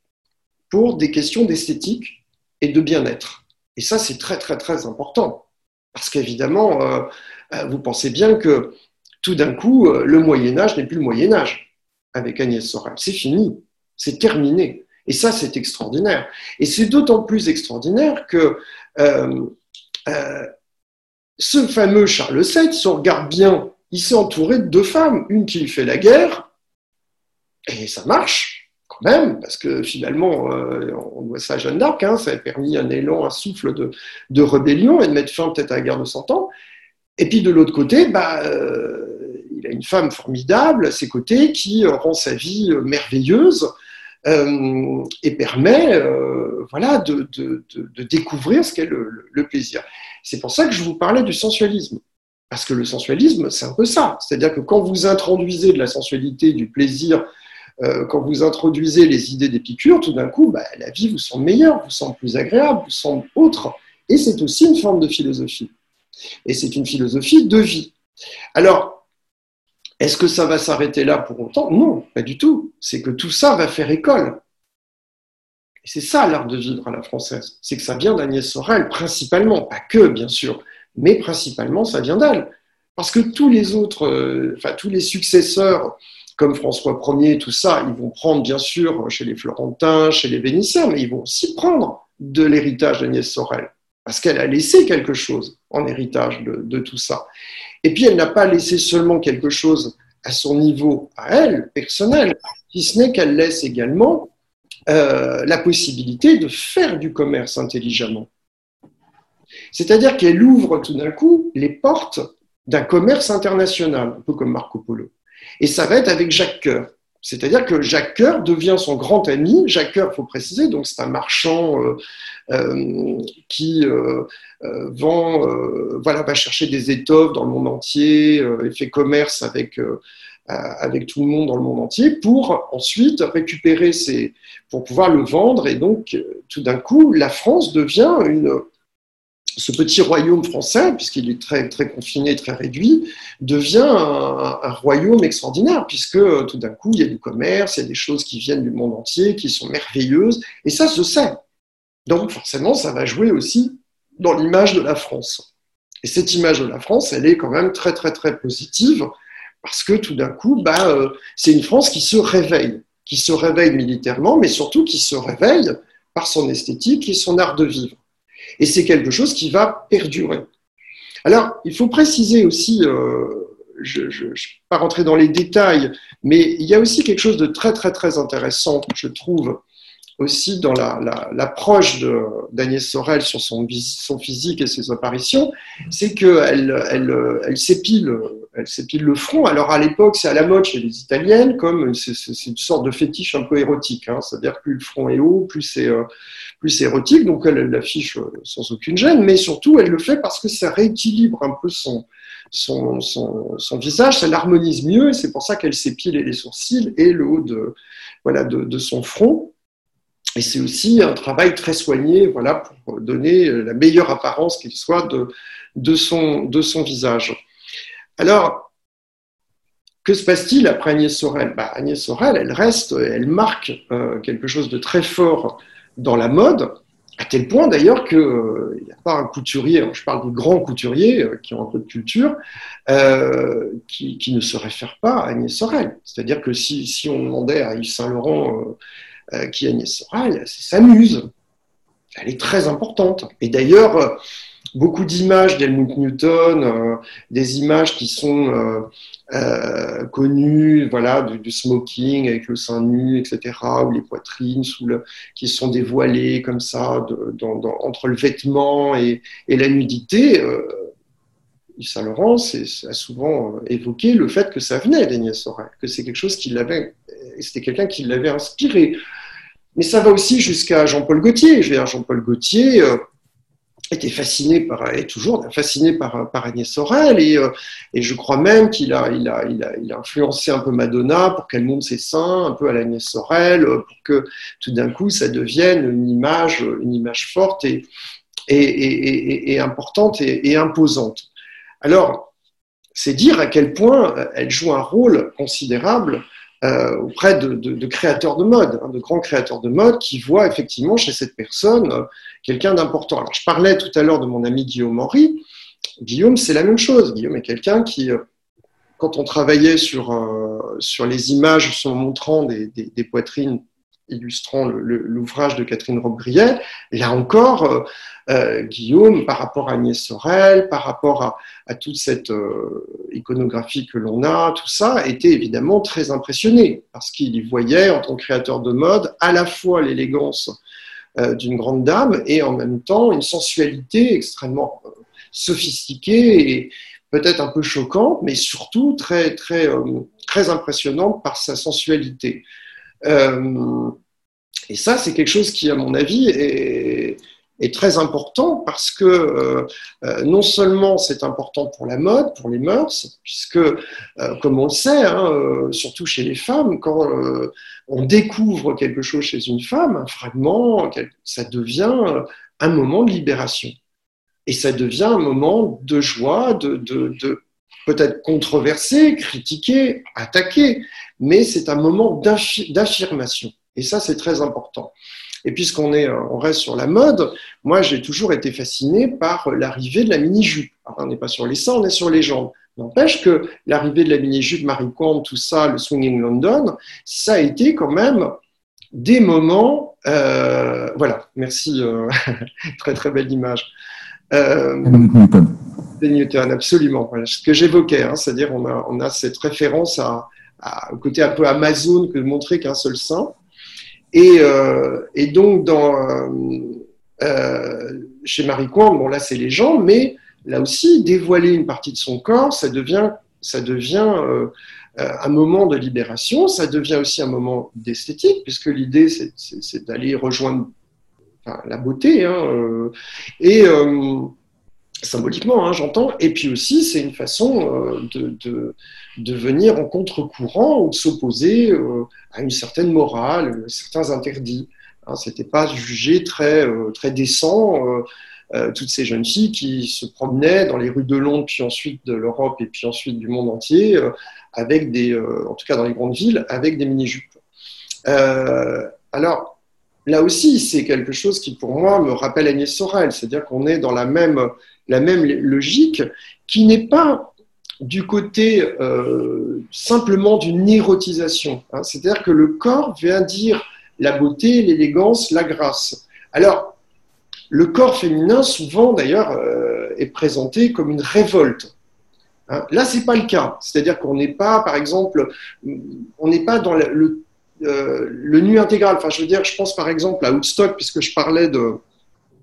pour des questions d'esthétique et de bien-être. Et ça, c'est très, très, très important. Parce qu'évidemment, euh, euh, vous pensez bien que tout d'un coup, euh, le Moyen Âge n'est plus le Moyen Âge avec Agnès Sorel. C'est fini, c'est terminé. Et ça, c'est extraordinaire. Et c'est d'autant plus extraordinaire que ce fameux Charles VII, si on regarde bien, il s'est entouré de deux femmes, une qui lui fait la guerre, et ça marche quand même, parce que finalement, euh, on voit ça à Jeanne d'Arc, hein, ça a permis un élan, un souffle de, rébellion et de mettre fin peut-être à la guerre de Cent Ans. Et puis de l'autre côté, bah, euh, il a une femme formidable à ses côtés qui rend sa vie merveilleuse euh, et permet voilà, de, découvrir ce qu'est le plaisir. C'est pour ça que je vous parlais du sensualisme. Parce que le sensualisme, c'est un peu ça. C'est-à-dire que quand vous introduisez de la sensualité, du plaisir, euh, quand vous introduisez les idées des piqûres, tout d'un coup, bah, la vie vous semble meilleure, vous semble plus agréable, vous semble autre. Et c'est aussi une forme de philosophie. Et c'est une philosophie de vie. Alors, est-ce que ça va s'arrêter là pour autant Non, pas du tout. C'est que tout ça va faire école. Et c'est ça l'art de vivre à la française. C'est que ça vient d'Agnès Sorel, principalement, pas que, bien sûr, mais principalement, ça vient d'elle. Parce que tous les autres, euh, enfin, tous les successeurs, comme François Ier, tout ça, ils vont prendre, bien sûr, chez les Florentins, chez les Vénitiens, mais ils vont aussi prendre de l'héritage d'Agnès Sorel. Parce qu'elle a laissé quelque chose en héritage de, tout ça. Et puis, elle n'a pas laissé seulement quelque chose à son niveau, à elle, personnel, si ce n'est qu'elle laisse également euh, la possibilité de faire du commerce intelligemment. C'est-à-dire qu'elle ouvre tout d'un coup les portes d'un commerce international, un peu comme Marco Polo. Et ça va être avec Jacques Coeur. C'est-à-dire que Jacques Coeur devient son grand ami. Jacques Coeur, il faut préciser, donc c'est un marchand euh, euh, qui vend, voilà, va chercher des étoffes dans le monde entier et fait commerce avec euh, avec tout le monde dans le monde entier pour ensuite récupérer ces, pour pouvoir le vendre. Et donc, tout d'un coup, la France devient une, ce petit royaume français, puisqu'il est très, très confiné, très réduit, devient un, royaume extraordinaire, puisque tout d'un coup, il y a du commerce, il y a des choses qui viennent du monde entier, qui sont merveilleuses, et ça se sait. Donc, forcément, ça va jouer aussi dans l'image de la France. Et cette image de la France, elle est quand même très, très, très positive parce que tout d'un coup, bah, euh, c'est une France qui se réveille, qui se réveille militairement, mais surtout qui se réveille par son esthétique et son art de vivre. Et c'est quelque chose qui va perdurer. Alors, il faut préciser aussi, euh, je ne vais pas rentrer dans les détails, mais il y a aussi quelque chose de très, très, très intéressant, je trouve, aussi dans l'approche la, d'Agnès Sorel sur son, physique et ses apparitions, c'est qu'elle elle, elle, s'épile, elle s'épile le front. Alors à l'époque, c'est à la mode chez les Italiennes, comme c'est une sorte de fétiche un peu érotique. Hein. C'est-à-dire plus le front est haut, plus c'est euh, érotique. Donc elle l'affiche euh, sans aucune gêne, mais surtout elle le fait parce que ça rééquilibre un peu son, son, visage, ça l'harmonise mieux, c'est pour ça qu'elle s'épile les sourcils et le haut de, voilà, de son front. Et c'est aussi un travail très soigné voilà, pour donner la meilleure apparence qu'il soit de, de, son, de son visage. Alors, que se passe-t-il après Agnès Sorel? Bah, Agnès Sorel, elle reste, elle marque euh, quelque chose de très fort dans la mode, à tel point d'ailleurs qu'il euh, n'y a pas un couturier, je parle des grands couturiers euh, qui ont un peu de culture, qui, qui, ne se réfèrent pas à Agnès Sorel. C'est-à-dire que si, on demandait à Yves Saint-Laurent qui est Agnès Sorel, s'amuse. Elle est très importante. Et d'ailleurs, beaucoup d'images d'Helmut Newton, euh, des images qui sont connues, voilà, du, smoking avec le sein nu, etc., ou les poitrines qui sont dévoilées comme ça entre le vêtement et, la nudité. Yves Saint Laurent a souvent évoqué le fait que ça venait d'Agnès Sorel, que c'est quelque chose qui l'avait, c'était quelqu'un qui l'avait inspiré. Mais ça va aussi jusqu'à Jean-Paul Gaultier. Je veux dire, Jean-Paul Gaultier euh, était fasciné par, est toujours fasciné par, Agnès Sorel et, euh, et je crois même qu'il a, il a, il a, il a, influencé un peu Madonna pour qu'elle monte ses seins un peu à l'Agnès Sorel, euh, pour que tout d'un coup ça devienne une image, une image forte et, est, importante et, imposante. Alors, c'est dire à quel point elle joue un rôle considérable euh, auprès de, créateurs de mode, hein, de grands créateurs de mode qui voient effectivement chez cette personne euh, quelqu'un d'important. Alors, je parlais tout à l'heure de mon ami Guillaume Henry. Guillaume, c'est la même chose. Guillaume est quelqu'un qui, euh, quand on travaillait sur, sur les images se montrant des, des poitrines illustrant l'ouvrage de Catherine Robbe-Griet. Là encore, euh, euh, Guillaume, par rapport à Agnès Sorel, par rapport à, toute cette euh, iconographie que l'on a, tout ça, était évidemment très impressionné parce qu'il y voyait, en tant que créateur de mode, à la fois l'élégance d'une grande dame et en même temps une sensualité extrêmement sophistiquée et peut-être un peu choquante, mais surtout très impressionnante par sa sensualité. Euh, et ça, c'est quelque chose qui, à mon avis, est, très important parce que euh, euh, non seulement c'est important pour la mode, pour les mœurs, puisque, comme on le sait, hein, surtout chez les femmes, quand on découvre quelque chose chez une femme, un fragment, ça devient un moment de libération. Et ça devient un moment de joie, de, de peut-être controversé, critiqué, attaqué, mais c'est un moment d'affirmation. Et ça, c'est très important. Et puisqu'on est, euh, on reste sur la mode, moi, j'ai toujours été fasciné par l'arrivée de la mini-jupe. On n'est pas sur les seins, on est sur les jambes. N'empêche que l'arrivée de la mini-jupe, Marie Kondo, tout ça, le swinging London, ça a été quand même des moments. Euh, voilà, merci, euh, très très belle image. Euh, Newton, absolument. Ce que j'évoquais, hein, c'est-à-dire on a, cette référence à, au côté un peu Amazon que de montrer qu'un seul sein. Et, euh, et donc, euh, euh chez Marie Kondo, bon là c'est les jambes, mais là aussi, dévoiler une partie de son corps, ça devient, ça devient un moment de libération, ça devient aussi un moment d'esthétique, puisque l'idée c'est d'aller rejoindre la beauté. Hein, et symboliquement, hein, j'entends. Et puis aussi, c'est une façon euh, de, de, venir en contre-courant ou de s'opposer euh, à une certaine morale, certains interdits. Hein, C'était pas jugé très, euh, très décent. toutes ces jeunes filles qui se promenaient dans les rues de Londres, puis ensuite de l'Europe et puis ensuite du monde entier, avec des, en tout cas dans les grandes villes, avec des mini-jupes. alors, là aussi, c'est quelque chose qui, pour moi, me rappelle Agnès Sorel, c'est-à-dire qu'on est dans la même la même logique, qui n'est pas du côté euh, simplement d'une érotisation. Hein. C'est-à-dire que le corps vient dire la beauté, l'élégance, la grâce. Alors, le corps féminin, souvent d'ailleurs, euh, est présenté comme une révolte. Hein. Là, c'est pas le cas. C'est-à-dire qu'on n'est pas, par exemple, on n'est pas dans le, euh, le, nu intégral. Enfin, je veux dire, je pense par exemple à Woodstock, puisque je parlais de,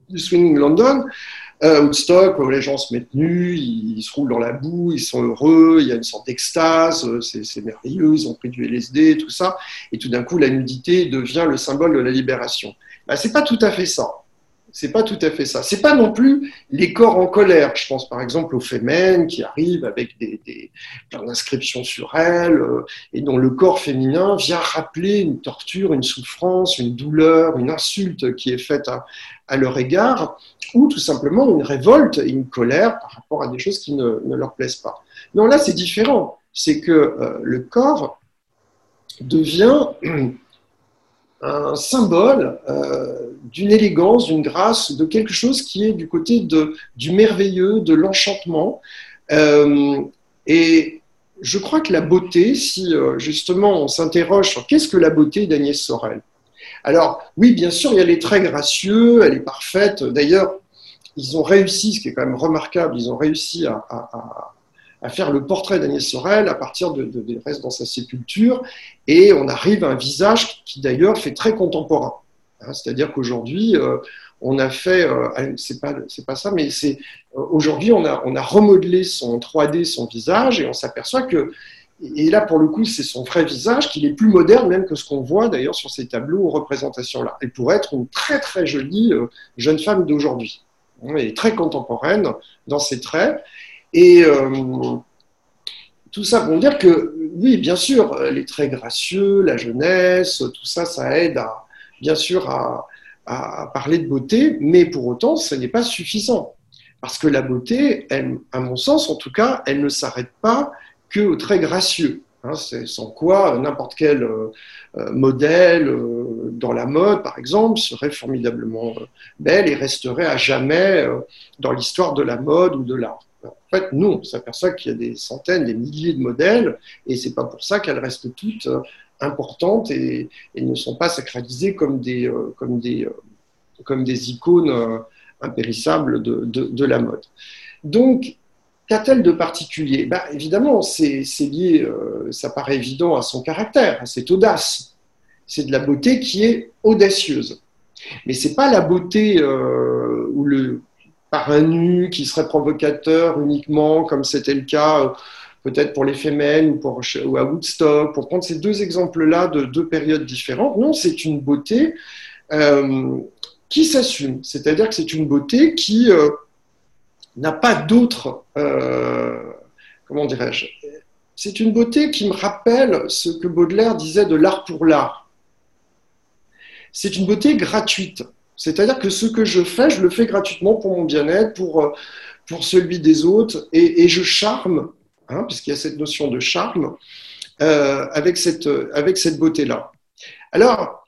du Swing London. Euh, Woodstock, où les gens se mettent nus, ils, se roulent dans la boue, ils sont heureux, il y a une sorte d'extase, euh, c'est merveilleux, ils ont pris du LSD, tout ça, et tout d'un coup, la nudité devient le symbole de la libération. Ben, c'est pas tout à fait ça. C'est pas tout à fait ça. C'est pas non plus les corps en colère. Je pense par exemple aux femmes qui arrivent avec des, des plein d'inscriptions sur elles euh, et dont le corps féminin vient rappeler une torture, une souffrance, une douleur, une insulte qui est faite à, leur égard, ou tout simplement une révolte et une colère par rapport à des choses qui ne, ne leur plaisent pas. Non, là c'est différent. C'est que euh, le corps devient un symbole euh, d'une élégance, d'une grâce, de quelque chose qui est du côté du merveilleux, de l'enchantement. Euh, et je crois que la beauté, si euh, justement on s'interroge sur qu'est-ce que la beauté d'Agnès Sorel, alors oui, bien sûr, il y a les traits gracieux, elle est parfaite. D'ailleurs, ils ont réussi, ce qui est quand même remarquable, ils ont réussi à faire le portrait d'Agnès Sorel à partir de, des restes dans sa sépulture, et on arrive à un visage qui d'ailleurs fait très contemporain. Hein, c'est-à-dire qu'aujourd'hui, euh, on a fait, euh, c'est pas pas ça, mais c'est euh, aujourd'hui on a on a remodelé son 3D son visage et on s'aperçoit que et là pour le coup c'est son vrai visage qu'il est plus moderne même que ce qu'on voit d'ailleurs sur ces tableaux ou représentations là. Et pour être une très très jolie jeune femme d'aujourd'hui. Elle est très contemporaine dans ses traits et euh, tout ça pour dire que, oui, bien sûr, les traits gracieux, la jeunesse, tout ça, ça aide à, bien sûr à, parler de beauté, mais pour autant, ce n'est pas suffisant. Parce que la beauté, à mon sens en tout cas, elle ne s'arrête pas qu'au très gracieux. Hein, sans quoi n'importe quel euh, euh, modèle dans la mode, par exemple, serait formidablement belle et resterait à jamais dans l'histoire de la mode ou de l'art. En fait, non, on s'aperçoit qu'il y a des centaines, des milliers de modèles, et c'est pas pour ça qu'elles restent toutes importantes et, ne sont pas sacralisées comme des, comme des icônes impérissables de, la mode. Donc, Qu'a-t-elle de particulier? Ben, Évidemment, c'est lié, euh, ça paraît évident à son caractère, à cette audace. C'est de la beauté qui est audacieuse. Mais ce n'est pas la beauté euh, où le, par un nu qui serait provocateur uniquement, comme c'était le cas euh, peut-être pour les femelles ou, pour, ou à Woodstock, pour prendre ces deux exemples-là de deux périodes différentes. Non, c'est une beauté qui s'assume. C'est-à-dire que c'est une beauté qui n'a pas d'autre, euh, comment dirais-je, c'est une beauté qui me rappelle ce que Baudelaire disait de l'art pour l'art. C'est une beauté gratuite. C'est-à-dire que ce que je fais, je le fais gratuitement pour mon bien-être, pour, euh, pour celui des autres, et, je charme, hein, puisqu'il y a cette notion de charme, euh, avec cette, avec cette beauté-là. Alors,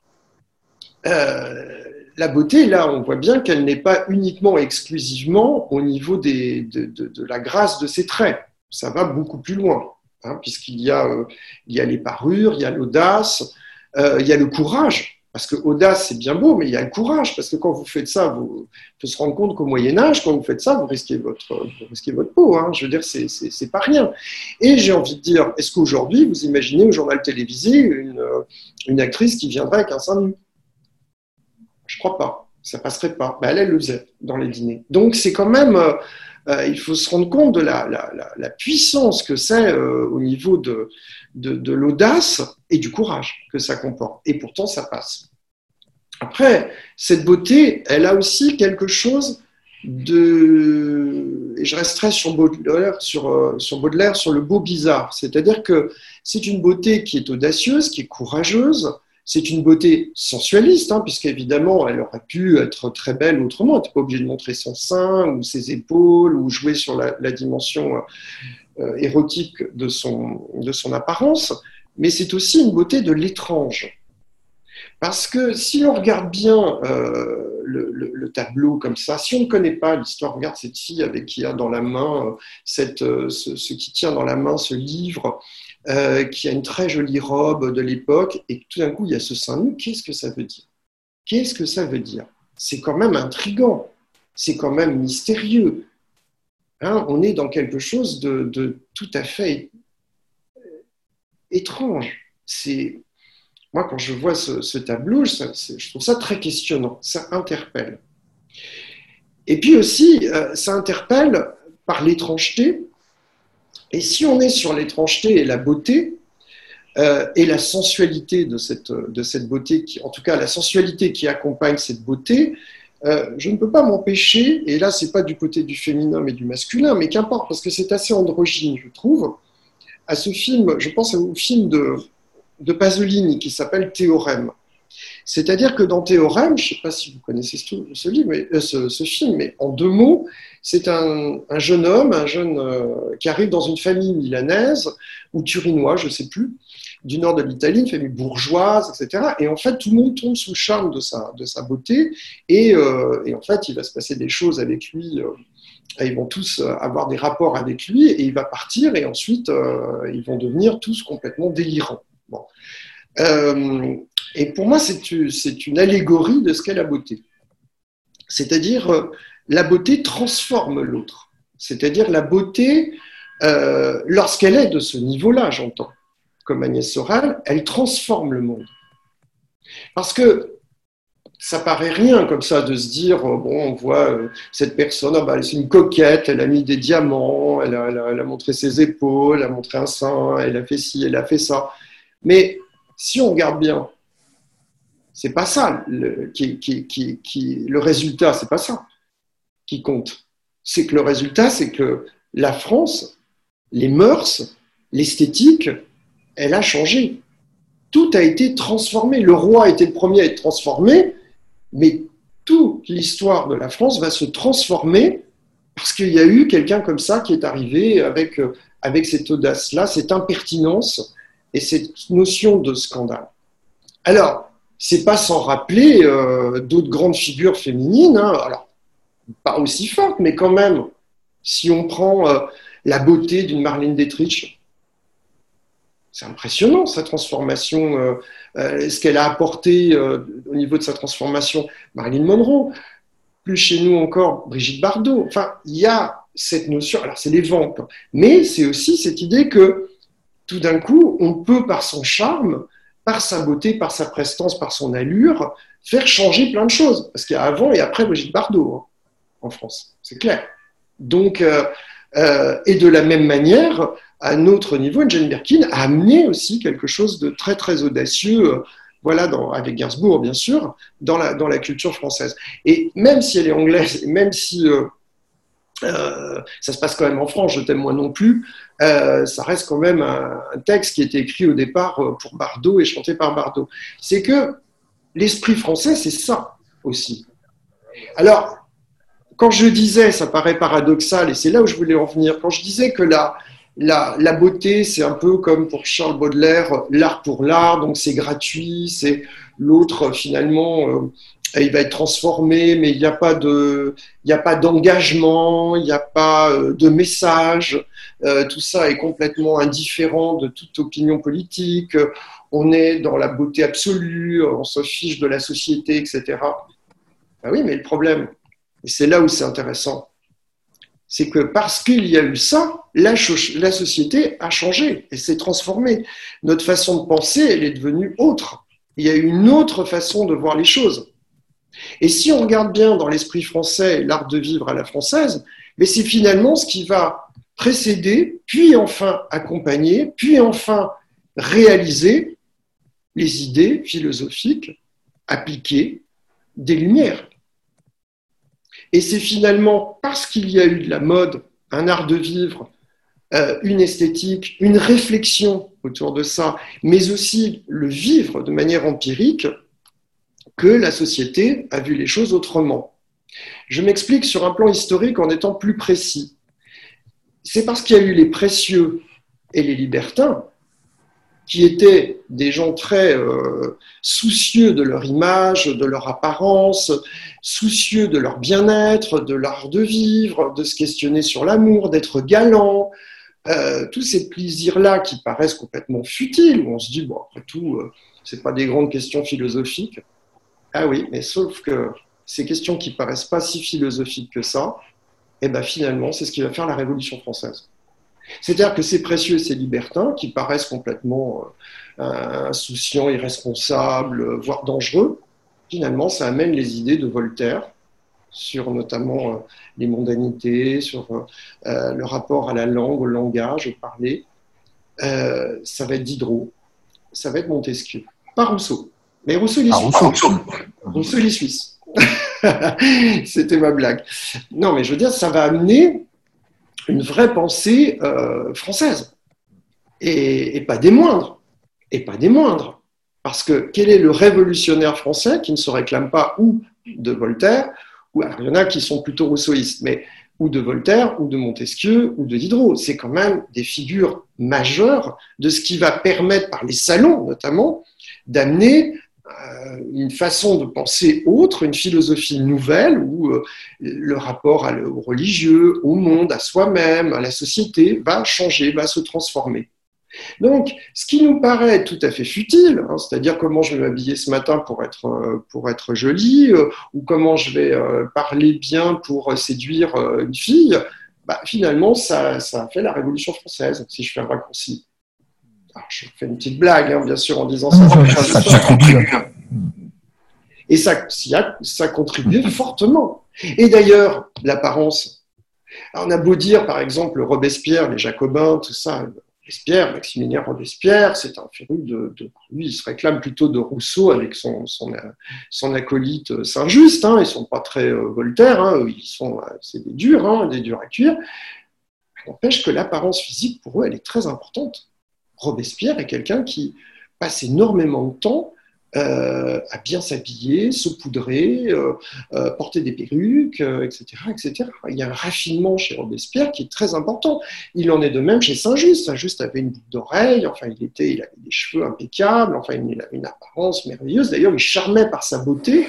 la beauté, là, on voit bien qu'elle n'est pas uniquement exclusivement au niveau de, la grâce de ses traits. Ça va beaucoup plus loin, hein, puisqu'il y, euh, y a les parures, il y a l'audace, euh, il y a le courage. Parce que audace, c'est bien beau, mais il y a le courage. Parce que quand vous faites ça, vous faut se rendre compte qu'au Moyen Âge, quand vous faites ça, vous risquez votre, vous risquez votre peau. Hein. Je veux dire, c'est, c'est, pas rien. Et j'ai envie de dire, est-ce qu'aujourd'hui, vous imaginez au journal télévisé une, une actrice qui viendrait avec un sein nu? Je crois pas. Ça passerait pas. Ben, elle, le faisait dans les dîners. Donc, c'est quand même. Euh, euh, il faut se rendre compte de la, la, puissance que c'est euh, au niveau de, de, l'audace et du courage que ça comporte. Et pourtant, ça passe. Après, cette beauté, elle a aussi quelque chose de. Et je resterai sur Baudelaire, sur, sur Baudelaire, sur le beau bizarre. C'est-à-dire que c'est une beauté qui est audacieuse, qui est courageuse, c'est une beauté sensualiste, hein, puisqu'évidemment, elle aurait pu être très belle autrement. Tu n'es pas obligé de montrer son sein ou ses épaules ou jouer sur la, dimension euh, érotique de son, de son apparence. Mais c'est aussi une beauté de l'étrange. Parce que si on regarde bien euh, le, tableau comme ça, si on ne connaît pas l'histoire, regarde cette fille avec qui a dans la main, euh, cette, ce, qui tient dans la main ce livre, euh, qui a une très jolie robe de l'époque, et tout d'un coup, il y a ce sein nu. Qu'est-ce que ça veut dire? Qu'est-ce que ça veut dire? C'est quand même intrigant, c'est quand même mystérieux. Hein, on est dans quelque chose de, tout à fait étrange. C'est moi, quand je vois ce, tableau, je trouve ça très questionnant, ça interpelle. Et puis aussi, euh, ça interpelle par l'étrangeté, et si on est sur l'étrangeté et la beauté, euh, et la sensualité de cette, de cette beauté, qui, en tout cas la sensualité qui accompagne cette beauté, euh, je ne peux pas m'empêcher, et là c'est pas du côté du féminin mais du masculin, mais qu'importe, parce que c'est assez androgyne, je trouve, à ce film, je pense au film de, Pasolini qui s'appelle Théorème. C'est-à-dire que dans Théorème, je ne sais pas si vous connaissez ce, livre, euh, ce, film, mais en deux mots, c'est un, jeune homme, un jeune euh, qui arrive dans une famille milanaise ou turinois, je ne sais plus, du nord de l'Italie, une famille bourgeoise, etc. Et en fait, tout le monde tombe sous le charme de sa, beauté. Et, euh, et en fait, il va se passer des choses avec lui. ils vont tous avoir des rapports avec lui et il va partir et ensuite ils vont devenir tous complètement délirants. Bon. Et pour moi, c'est une allégorie de ce qu'est la beauté. C'est-à-dire, euh, la beauté transforme l'autre. C'est-à-dire, la beauté, euh, lorsqu'elle est de ce niveau-là, j'entends, comme Agnès Sorel, elle transforme le monde. Parce que ça paraît rien comme ça de se dire, euh, bon, on voit cette personne, ah bah, c'est une coquette, elle a mis des diamants, elle a, montré ses épaules, elle a montré un sein, elle a fait ci, elle a fait ça. Mais si on regarde bien, c'est pas ça le, qui, le résultat, c'est pas ça qui compte. C'est que le résultat, c'est que la France, les mœurs, l'esthétique, elle a changé. Tout a été transformé. Le roi était le premier à être transformé, mais toute l'histoire de la France va se transformer parce qu'il y a eu quelqu'un comme ça qui est arrivé avec, euh, avec cette audace-là, cette impertinence et cette notion de scandale. Alors, c'est pas sans rappeler euh, d'autres grandes figures féminines, hein. alors pas aussi fortes, mais quand même, si on prend euh, la beauté d'une Marlène Dietrich, c'est impressionnant sa transformation, ce qu'elle a apporté au niveau de sa transformation. Marilyn Monroe, plus chez nous encore Brigitte Bardot. Enfin, il y a cette notion, alors c'est les ventes, mais c'est aussi cette idée que tout d'un coup, on peut, par son charme, par sa beauté, par sa prestance, par son allure, faire changer plein de choses. Parce qu'il y a avant et après Brigitte Bardot hein, en France, c'est clair. Donc, euh, euh, et de la même manière, à un autre niveau, Jane Birkin a amené aussi quelque chose de très très audacieux voilà, dans, avec Gainsbourg, bien sûr, dans la, dans la culture française. Et même si elle est anglaise, même si euh, euh, ça se passe quand même en France, je t'aime moi non plus, euh, ça reste quand même un, texte qui était écrit au départ pour Bardot et chanté par Bardot. C'est que l'esprit français, c'est ça aussi. Alors, quand je disais, ça paraît paradoxal, et c'est là où je voulais en venir, quand je disais que la, la, beauté, c'est un peu comme pour Charles Baudelaire, l'art pour l'art, donc c'est gratuit, c'est l'autre finalement, euh, il va être transformé, mais il n'y a pas de, il a pas d'engagement, il n'y a pas euh, de message, euh, tout ça est complètement indifférent de toute opinion politique. On est dans la beauté absolue, on se fiche de la société, etc. Ben oui, mais le problème, et c'est là où c'est intéressant, c'est que parce qu'il y a eu ça, la, société a changé et s'est transformée. Notre façon de penser, elle est devenue autre. Il y a une autre façon de voir les choses. Et si on regarde bien dans l'esprit français l'art de vivre à la française, c'est finalement ce qui va précéder, puis enfin accompagner, puis enfin réaliser les idées philosophiques appliquées des Lumières. Et c'est finalement parce qu'il y a eu de la mode, un art de vivre, euh, une esthétique, une réflexion autour de ça, mais aussi le vivre de manière empirique, que la société a vu les choses autrement. Je m'explique sur un plan historique en étant plus précis. C'est parce qu'il y a eu les précieux et les libertins qui étaient des gens très euh, soucieux de leur image, de leur apparence, soucieux de leur bien-être, de l'art de vivre, de se questionner sur l'amour, d'être galant, euh, tous ces plaisirs-là qui paraissent complètement futiles, où on se dit, bon, après tout, euh, ce pas des grandes questions philosophiques. Ah oui, mais sauf que ces questions qui paraissent pas si philosophiques que ça, eh ben finalement, c'est ce qui va faire la Révolution française. C'est-à-dire que ces précieux, ces libertins, qui paraissent complètement euh, insouciants, irresponsables, voire dangereux, finalement, ça amène les idées de Voltaire sur notamment euh, les mondanités, sur euh, le rapport à la langue, au langage, au parler. ça va être Diderot, ça va être Montesquieu, pas Rousseau. Mais Rousseau, il est Rousseau. Rousseau, il est suisse. C'était ma blague. Non, mais je veux dire, ça va amener une vraie pensée euh, française. Et, pas des moindres. Et pas des moindres. Parce que quel est le révolutionnaire français qui ne se réclame pas ou de Voltaire, ou il y en a qui sont plutôt rousseauistes, mais ou de Voltaire, ou de Montesquieu, ou de Diderot. C'est quand même des figures majeures de ce qui va permettre, par les salons notamment, d'amener euh, une façon de penser autre, une philosophie nouvelle où euh, le rapport au religieux, au monde, à soi-même, à la société va changer, va se transformer. Donc, ce qui nous paraît tout à fait futile, hein, c'est-à-dire comment je vais m'habiller ce matin pour être, euh, pour être jolie, ou comment je vais parler bien pour séduire une fille, bah, finalement, ça, ça a fait la Révolution française, si je fais un raccourci je fais une petite blague, hein, bien sûr, en disant ça. ça, Et ça, ça contribue fortement. Et d'ailleurs, l'apparence. On a beau dire, par exemple, Robespierre, les Jacobins, tout ça. Robespierre, Maximilien Robespierre, c'est un féru de, Lui, il se réclame plutôt de Rousseau avec son, son, acolyte Saint-Just. Hein, ils sont pas très euh, Voltaire, hein, ils sont, euh, c'est des durs, hein, des durs à cuire. N'empêche que l'apparence physique, pour eux, elle est très importante. Robespierre est quelqu'un qui passe énormément de temps euh, à bien s'habiller, saupoudrer, euh, euh, porter des perruques, etc., etc. Il y a un raffinement chez Robespierre qui est très important. Il en est de même chez Saint-Just. Saint-Just avait une boucle d'oreille, enfin, il, était, il avait des cheveux impeccables, enfin, il avait une apparence merveilleuse. D'ailleurs, il charmait par sa beauté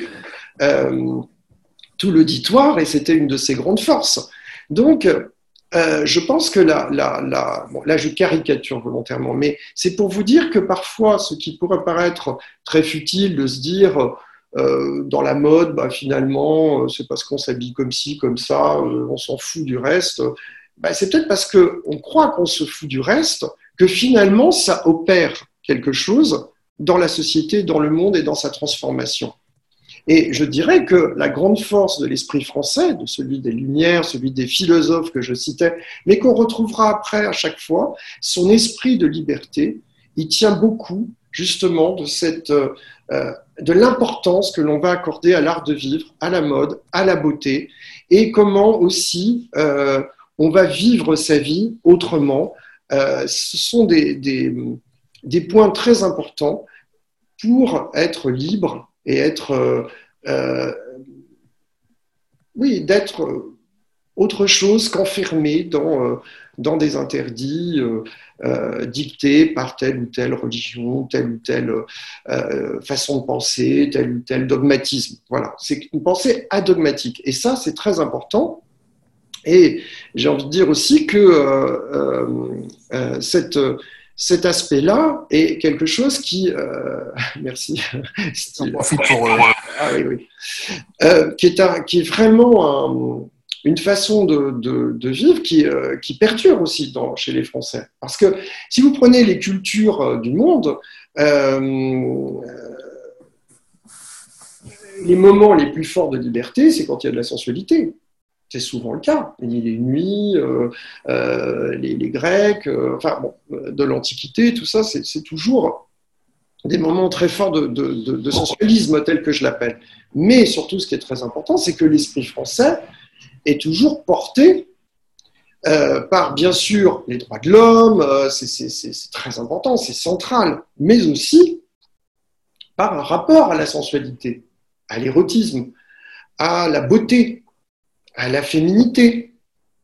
tout l'auditoire et c'était une de ses grandes forces. Donc, euh, je pense que là, là, je caricature volontairement, mais c'est pour vous dire que parfois, ce qui pourrait paraître très futile de se dire euh, dans la mode, bah, finalement, euh, c'est parce qu'on s'habille comme ci, comme ça, on s'en fout du reste. Bah, c'est peut-être parce qu'on croit qu'on se fout du reste que finalement, ça opère quelque chose dans la société, dans le monde et dans sa transformation. Et je dirais que la grande force de l'esprit français, de celui des Lumières, celui des philosophes que je citais, mais qu'on retrouvera après à chaque fois, son esprit de liberté, il tient beaucoup justement de cette euh, de l'importance que l'on va accorder à l'art de vivre, à la mode, à la beauté, et comment aussi euh, on va vivre sa vie autrement. Euh, ce sont des, des, points très importants pour être libre et être, euh, euh, oui, d'être autre chose qu'enfermé dans, euh, dans des interdits dictés par telle ou telle religion, telle ou telle façon de penser, tel ou tel dogmatisme. Voilà, c'est une pensée adogmatique. Et ça, c'est très important. Et j'ai envie de dire aussi que cette cet aspect-là est quelque chose qui, euh, merci, pour, euh, ah, oui, oui. Euh, qui, est un, qui est vraiment une façon de, de, vivre qui, qui, perturbe aussi dans, chez les Français. Parce que si vous prenez les cultures du monde, les moments les plus forts de liberté, c'est quand il y a de la sensualité. C'est souvent le cas. Les nuits, euh, euh, les, Grecs, euh, enfin de l'Antiquité, tout ça, c'est toujours des moments très forts de, sensualisme tel que je l'appelle. Mais surtout, ce qui est très important, c'est que l'esprit français est toujours porté par, bien sûr, les droits de l'homme, c'est très important, c'est central, mais aussi par un rapport à la sensualité, à l'érotisme, à la beauté, à la féminité.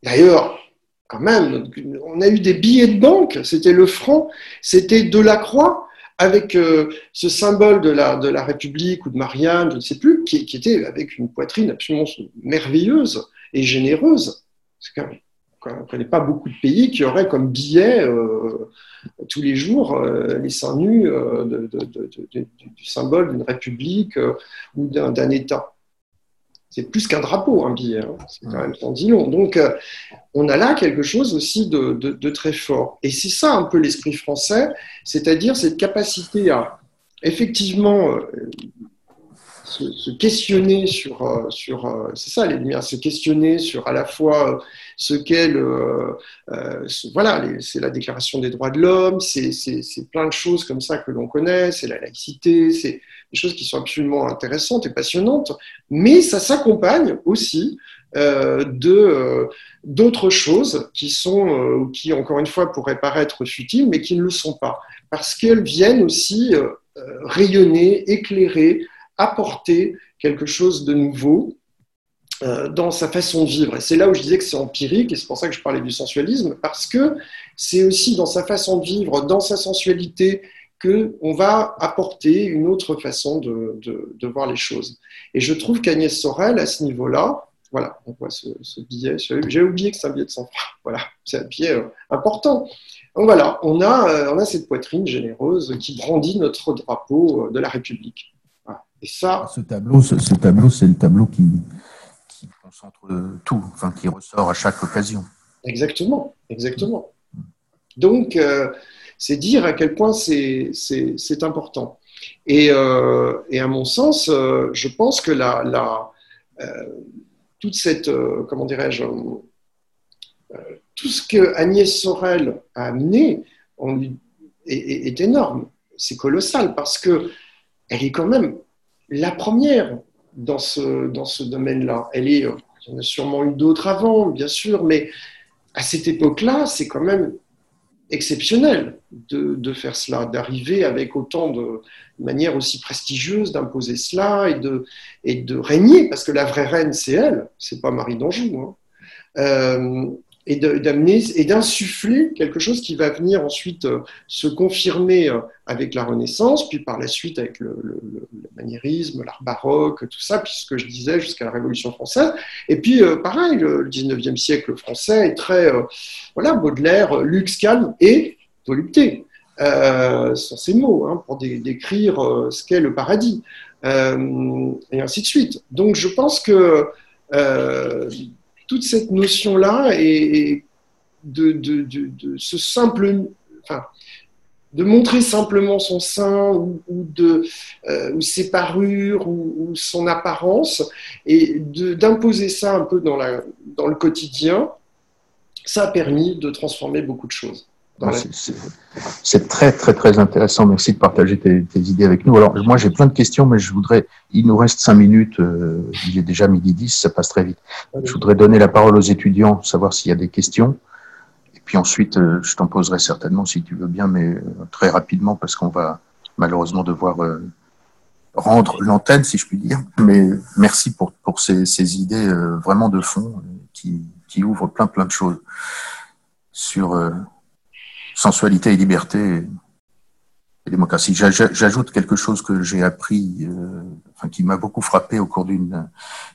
D'ailleurs, quand même, on a eu des billets de banque, c'était le franc, c'était de la croix avec euh, ce symbole de la, République ou de Marianne, je ne sais plus, qui, était avec une poitrine absolument merveilleuse et généreuse. on ne connaît pas beaucoup de pays qui auraient comme billet euh, tous les jours euh, les seins nus du symbole d'une république ou d'un État c'est plus qu'un drapeau, un billet. Hein. C'est quand même sans long. Donc, euh, on a là quelque chose aussi de, très fort. Et c'est ça un peu l'esprit français, c'est-à-dire cette capacité à effectivement euh, se, questionner sur, euh, sur c'est ça les lumières, se questionner sur à la fois ce qu'est le, voilà, c'est la déclaration des droits de l'homme, c'est plein de choses comme ça que l'on connaît, c'est la laïcité, c'est des choses qui sont absolument intéressantes et passionnantes, mais ça s'accompagne aussi euh, de euh, d'autres choses qui sont euh, qui encore une fois pourraient paraître futiles, mais qui ne le sont pas, parce qu'elles viennent aussi rayonner, éclairer, apporter quelque chose de nouveau dans sa façon de vivre. Et c'est là où je disais que c'est empirique, et c'est pour ça que je parlais du sensualisme, parce que c'est aussi dans sa façon de vivre, dans sa sensualité, qu'on va apporter une autre façon de, voir les choses. Et je trouve qu'Agnès Sorel, à ce niveau-là, voilà, on voit ce, billet. J'ai oublié que c'est un billet de 100 francs. Voilà, c'est un billet euh, important. Donc voilà, on a, euh, on a cette poitrine généreuse qui brandit notre drapeau euh, de la République. Et ça. Ce tableau, ce, tableau, c'est le tableau qui, qui concentre tout, enfin qui ressort à chaque occasion. Exactement, exactement. Donc, c'est dire à quel point c'est important. Et, euh, et, à mon sens, euh, je pense que la, la euh, toute cette, comment dirais-je, tout ce que Agnès Sorel a amené est, est, énorme. C'est colossal parce que elle est quand même la première dans ce, dans ce domaine-là. Elle est, il y en a sûrement eu d'autres avant, bien sûr, mais à cette époque-là, c'est quand même exceptionnel de, faire cela, d'arriver avec autant de manière aussi prestigieuse d'imposer cela et de, et de régner, parce que la vraie reine, c'est elle, c'est pas Marie d'Anjou. Hein. Euh, et d'amener et d'insuffler quelque chose qui va venir ensuite euh, se confirmer euh, avec la Renaissance, puis par la suite avec le, maniérisme, l'art baroque, tout ça, puisque je disais jusqu'à la Révolution française. Et puis euh, pareil, le, 19e siècle français est très voilà Baudelaire, luxe, calme et volupté. Euh, sont ces mots hein, pour décrire ce qu'est le paradis et ainsi de suite. Donc je pense que toute cette notion-là et de, ce simple, enfin, de montrer simplement son sein ou, de, euh, ou ses parures ou, son apparence et d'imposer ça un peu dans, la, dans le quotidien, ça a permis de transformer beaucoup de choses. C'est très, très, très intéressant. Merci de partager tes, idées avec nous. Alors, moi, j'ai plein de questions, mais je voudrais, il nous reste cinq minutes, euh, il est déjà midi 10, ça passe très vite. Je voudrais donner la parole aux étudiants, savoir s'il y a des questions. Et puis ensuite, euh, je t'en poserai certainement si tu veux bien, mais euh, très rapidement, parce qu'on va malheureusement devoir rendre l'antenne, si je puis dire. Mais merci pour, pour ces, ces idées vraiment de fond qui, qui ouvrent plein, plein de choses sur sensualité et liberté et démocratie. J'ajoute quelque chose que j'ai appris, euh, enfin, qui m'a beaucoup frappé au cours d'une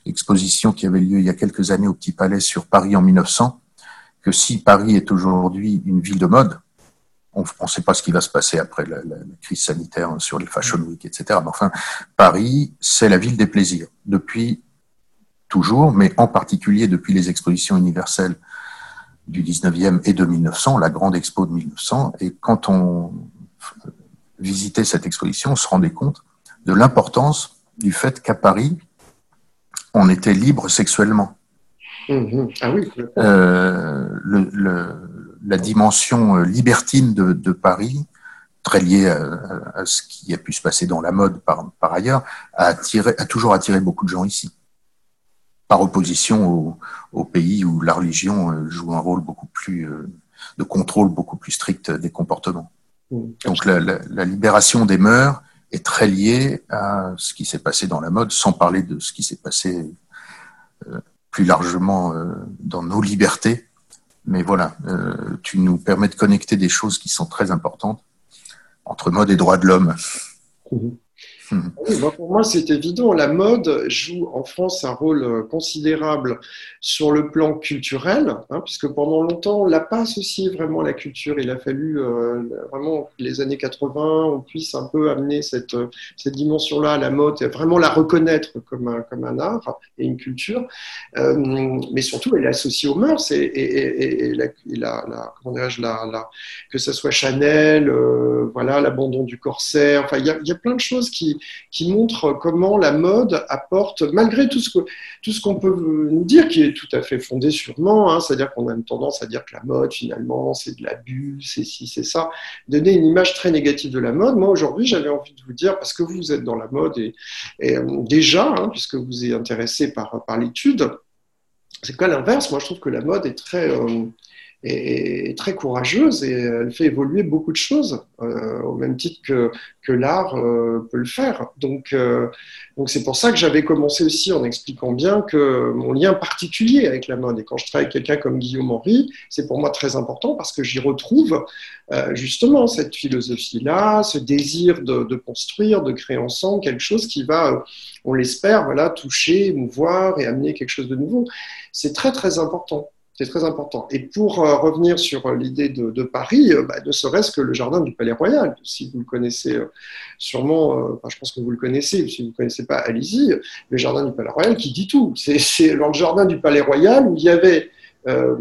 exposition qui avait lieu il y a quelques années au Petit Palais sur Paris en 1900, que si Paris est aujourd'hui une ville de mode, on ne sait pas ce qui va se passer après la, la, crise sanitaire sur les Fashion Week, etc. Mais enfin, Paris, c'est la ville des plaisirs depuis toujours, mais en particulier depuis les expositions universelles du 19e et de 1900, la grande expo de 1900. Et quand on visitait cette exposition, on se rendait compte de l'importance du fait qu'à Paris, on était libre sexuellement. Mmh ah oui. Euh, la dimension libertine de, Paris, très liée à, ce qui a pu se passer dans la mode par, par ailleurs, a, attiré, a toujours attiré beaucoup de gens ici par opposition au, pays où la religion euh, joue un rôle beaucoup plus euh, de contrôle beaucoup plus strict des comportements. Mmh. Donc la, libération des mœurs est très liée à ce qui s'est passé dans la mode, sans parler de ce qui s'est passé euh, plus largement dans nos libertés. Mais voilà, tu nous permets de connecter des choses qui sont très importantes entre mode et droits de l'homme. Mmh. Hmm. pour moi, c'est évident. La mode joue en France un rôle euh, considérable sur le plan culturel, hein, puisque pendant longtemps, on l'a pas associé vraiment à la culture. Il a fallu euh, vraiment les années 80, on puisse un peu amener cette, euh, cette dimension-là à la mode, et vraiment la reconnaître comme un, comme un art et une culture. mais surtout, elle est associée aux mœurs et, et, et, la, la, la, que ce soit Chanel, voilà, l'abandon du corsaire. Enfin, il y a plein de choses qui qui, montre comment la mode apporte, malgré tout ce que tout ce qu'on peut nous dire, qui est tout à fait fondé sûrement, hein, c'est-à-dire qu'on a une tendance à dire que la mode, finalement, c'est de l'abus, c'est ci, c'est ça, donner une image très négative de la mode. Moi, aujourd'hui, j'avais envie de vous dire, parce que vous êtes dans la mode et, euh, déjà, hein, puisque vous êtes intéressé par, par l'étude, c'est quoi l'inverse Moi, je trouve que la mode est très... Euh, est, très courageuse et elle fait évoluer beaucoup de choses, euh, au même titre que, que l'art euh, peut le faire. Donc, euh, donc c'est pour ça que j'avais commencé aussi en expliquant bien que mon lien particulier avec la mode, et quand je travaille avec quelqu'un comme Guillaume Henry, c'est pour moi très important parce que j'y retrouve justement cette philosophie-là, ce désir de, de, construire, de créer ensemble quelque chose qui va, on l'espère, voilà, toucher, émouvoir et amener quelque chose de nouveau. C'est très très important. C'est très important. Et pour euh, revenir sur euh, l'idée de, Paris, euh, bah, ne serait-ce que le jardin du Palais Royal, si vous le connaissez sûrement, je pense que vous le connaissez, si vous ne connaissez pas, allez-y, le jardin du Palais Royal qui dit tout. C'est le jardin du Palais Royal où il y avait euh,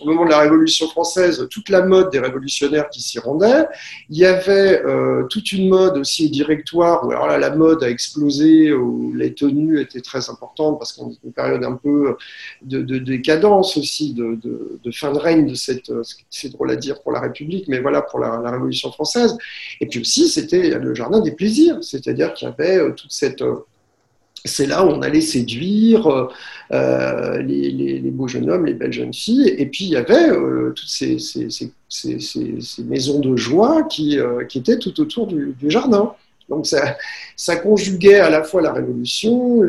au moment de la Révolution française, toute la mode des révolutionnaires qui s'y rendaient. Il y avait euh, toute une mode aussi au directoire, où alors là, la mode a explosé, où les tenues étaient très importantes, parce qu'on est une période un peu de, décadence aussi, de, fin de règne de cette, c'est drôle à dire pour la République, mais voilà, pour la, Révolution française. Et puis aussi, c'était le jardin des plaisirs, c'est-à-dire qu'il y avait euh, toute cette c'est là où on allait séduire les, beaux jeunes hommes, les belles jeunes filles. Et puis il y avait toutes ces, maisons de joie qui, étaient tout autour du, jardin. Donc ça, ça, conjuguait à la fois la révolution,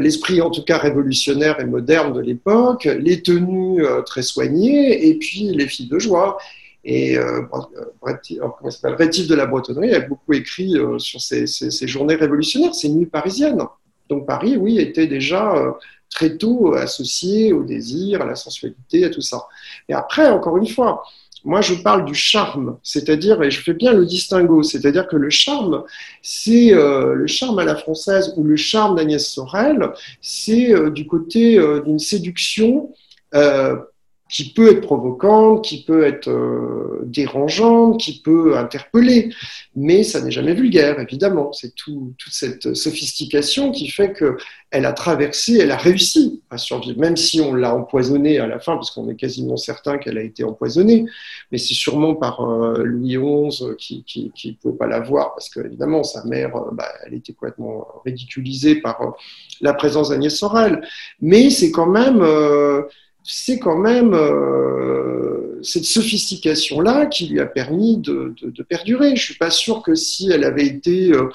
l'esprit en tout cas révolutionnaire et moderne de l'époque, les tenues très soignées et puis les filles de joie. Et euh, Rétif de la Bretonnerie a beaucoup écrit euh, sur ces, journées révolutionnaires, ces nuits parisiennes. Donc Paris, oui, était déjà euh, très tôt associé au désir, à la sensualité, à tout ça. Et après, encore une fois, moi je parle du charme, c'est-à-dire, et je fais bien le distinguo, c'est-à-dire que le charme, c'est le charme à la française ou le charme d'Agnès Sorel, c'est du côté d'une séduction qui peut être provocante, qui peut être euh, dérangeante, qui peut interpeller, mais ça n'est jamais vulgaire, évidemment. C'est tout, toute cette sophistication qui fait qu'elle a traversé, elle a réussi à survivre, même si on l'a empoisonnée à la fin, parce qu'on est quasiment certain qu'elle a été empoisonnée, mais c'est sûrement par euh, Louis XI qui ne pouvait pas la voir, parce qu'évidemment, sa mère, euh, bah, elle était complètement ridiculisée par la présence d'Agnès Sorel. Mais c'est quand même c'est quand même euh, cette sophistication-là qui lui a permis de, perdurer. Je ne suis pas sûr que si elle avait été... Euh,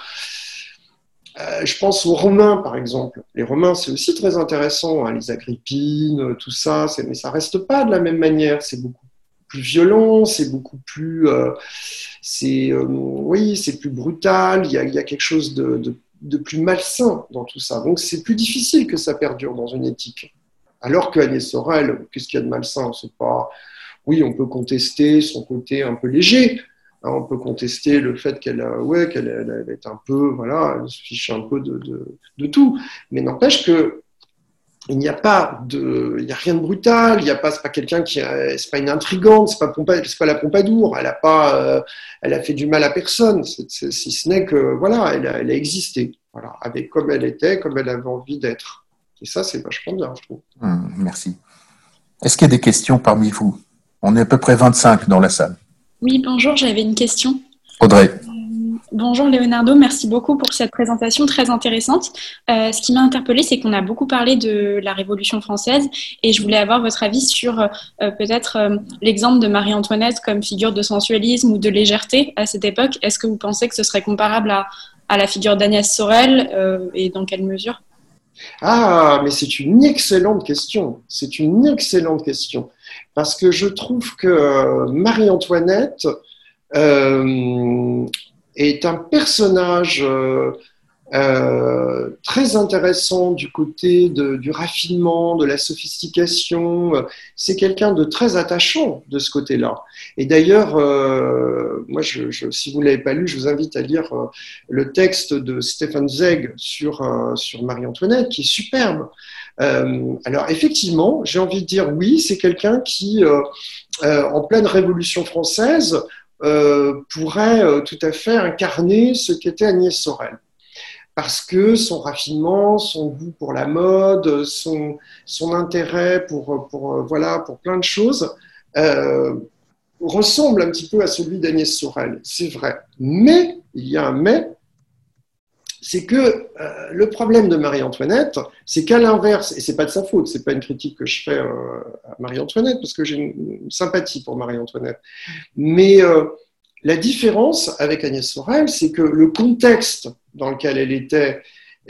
euh, je pense aux Romains, par exemple. Les Romains, c'est aussi très intéressant, hein, les Agrippines, tout ça, mais ça reste pas de la même manière. C'est beaucoup plus violent, c'est beaucoup plus... oui, c'est plus brutal, il y a, quelque chose de plus malsain dans tout ça. Donc c'est plus difficile que ça perdure dans une éthique. Alors qu'Agnès Sorel, qu'est-ce qu'il y a de malsain? C'est pas. Oui, on peut contester son côté un peu léger. Hein, on peut contester le fait qu'elle ouais, qu'elle est un peu, voilà, elle se fiche un peu de, tout. Mais n'empêche que il n'y a pas de, il y a rien de brutal. Il n'y a pas, c'est pas quelqu'un qui, c'est pas une intrigante, c'est pas pas la Pompadour. Elle a pas, euh, elle a fait du mal à personne. si ce n'est que, voilà, elle a, elle a existé, voilà, avec comme elle était, comme elle avait envie d'être. Et ça, c'est vachement bien, je trouve. Hum, merci. Est-ce qu'il y a des questions parmi vous? On est à peu près 25 dans la salle. Oui, bonjour, j'avais une question. Audrey. Euh, bonjour Leonardo, merci beaucoup pour cette présentation très intéressante. Euh, ce qui m'a interpellée, c'est qu'on a beaucoup parlé de la Révolution française et je voulais avoir votre avis sur euh, peut-être l'exemple de Marie-Antoinette comme figure de sensualisme ou de légèreté à cette époque. Est-ce que vous pensez que ce serait comparable à, à la figure d'Agnès Sorel et dans quelle mesure? Ah, mais c'est une excellente question. C'est une excellente question. Parce que je trouve que euh, Marie-Antoinette euh, est un personnage euh, très intéressant du côté du raffinement, de la sophistication. C'est quelqu'un de très attachant de ce côté-là. Et d'ailleurs, euh, moi, si vous ne l'avez pas lu, je vous invite à lire euh, le texte de Zeg sur, sur Marie-Antoinette, qui est superbe. alors, effectivement, j'ai envie de dire oui, c'est quelqu'un qui, en pleine Révolution française, pourrait tout à fait incarner ce qu'était Agnès Sorel parce que son raffinement, son goût pour la mode, son, intérêt pour, pour, voilà, pour plein de choses, euh, ressemble un petit peu à celui d'Agnès Sorel, c'est vrai. Mais, il y a un mais, c'est que euh, le problème de Marie-Antoinette, c'est qu'à l'inverse, et c'est pas de sa faute, c'est pas une critique que je fais euh, à Marie-Antoinette, parce que j'ai une, sympathie pour Marie-Antoinette, mais la différence avec Agnès Sorel, c'est que le contexte dans lequel elle était,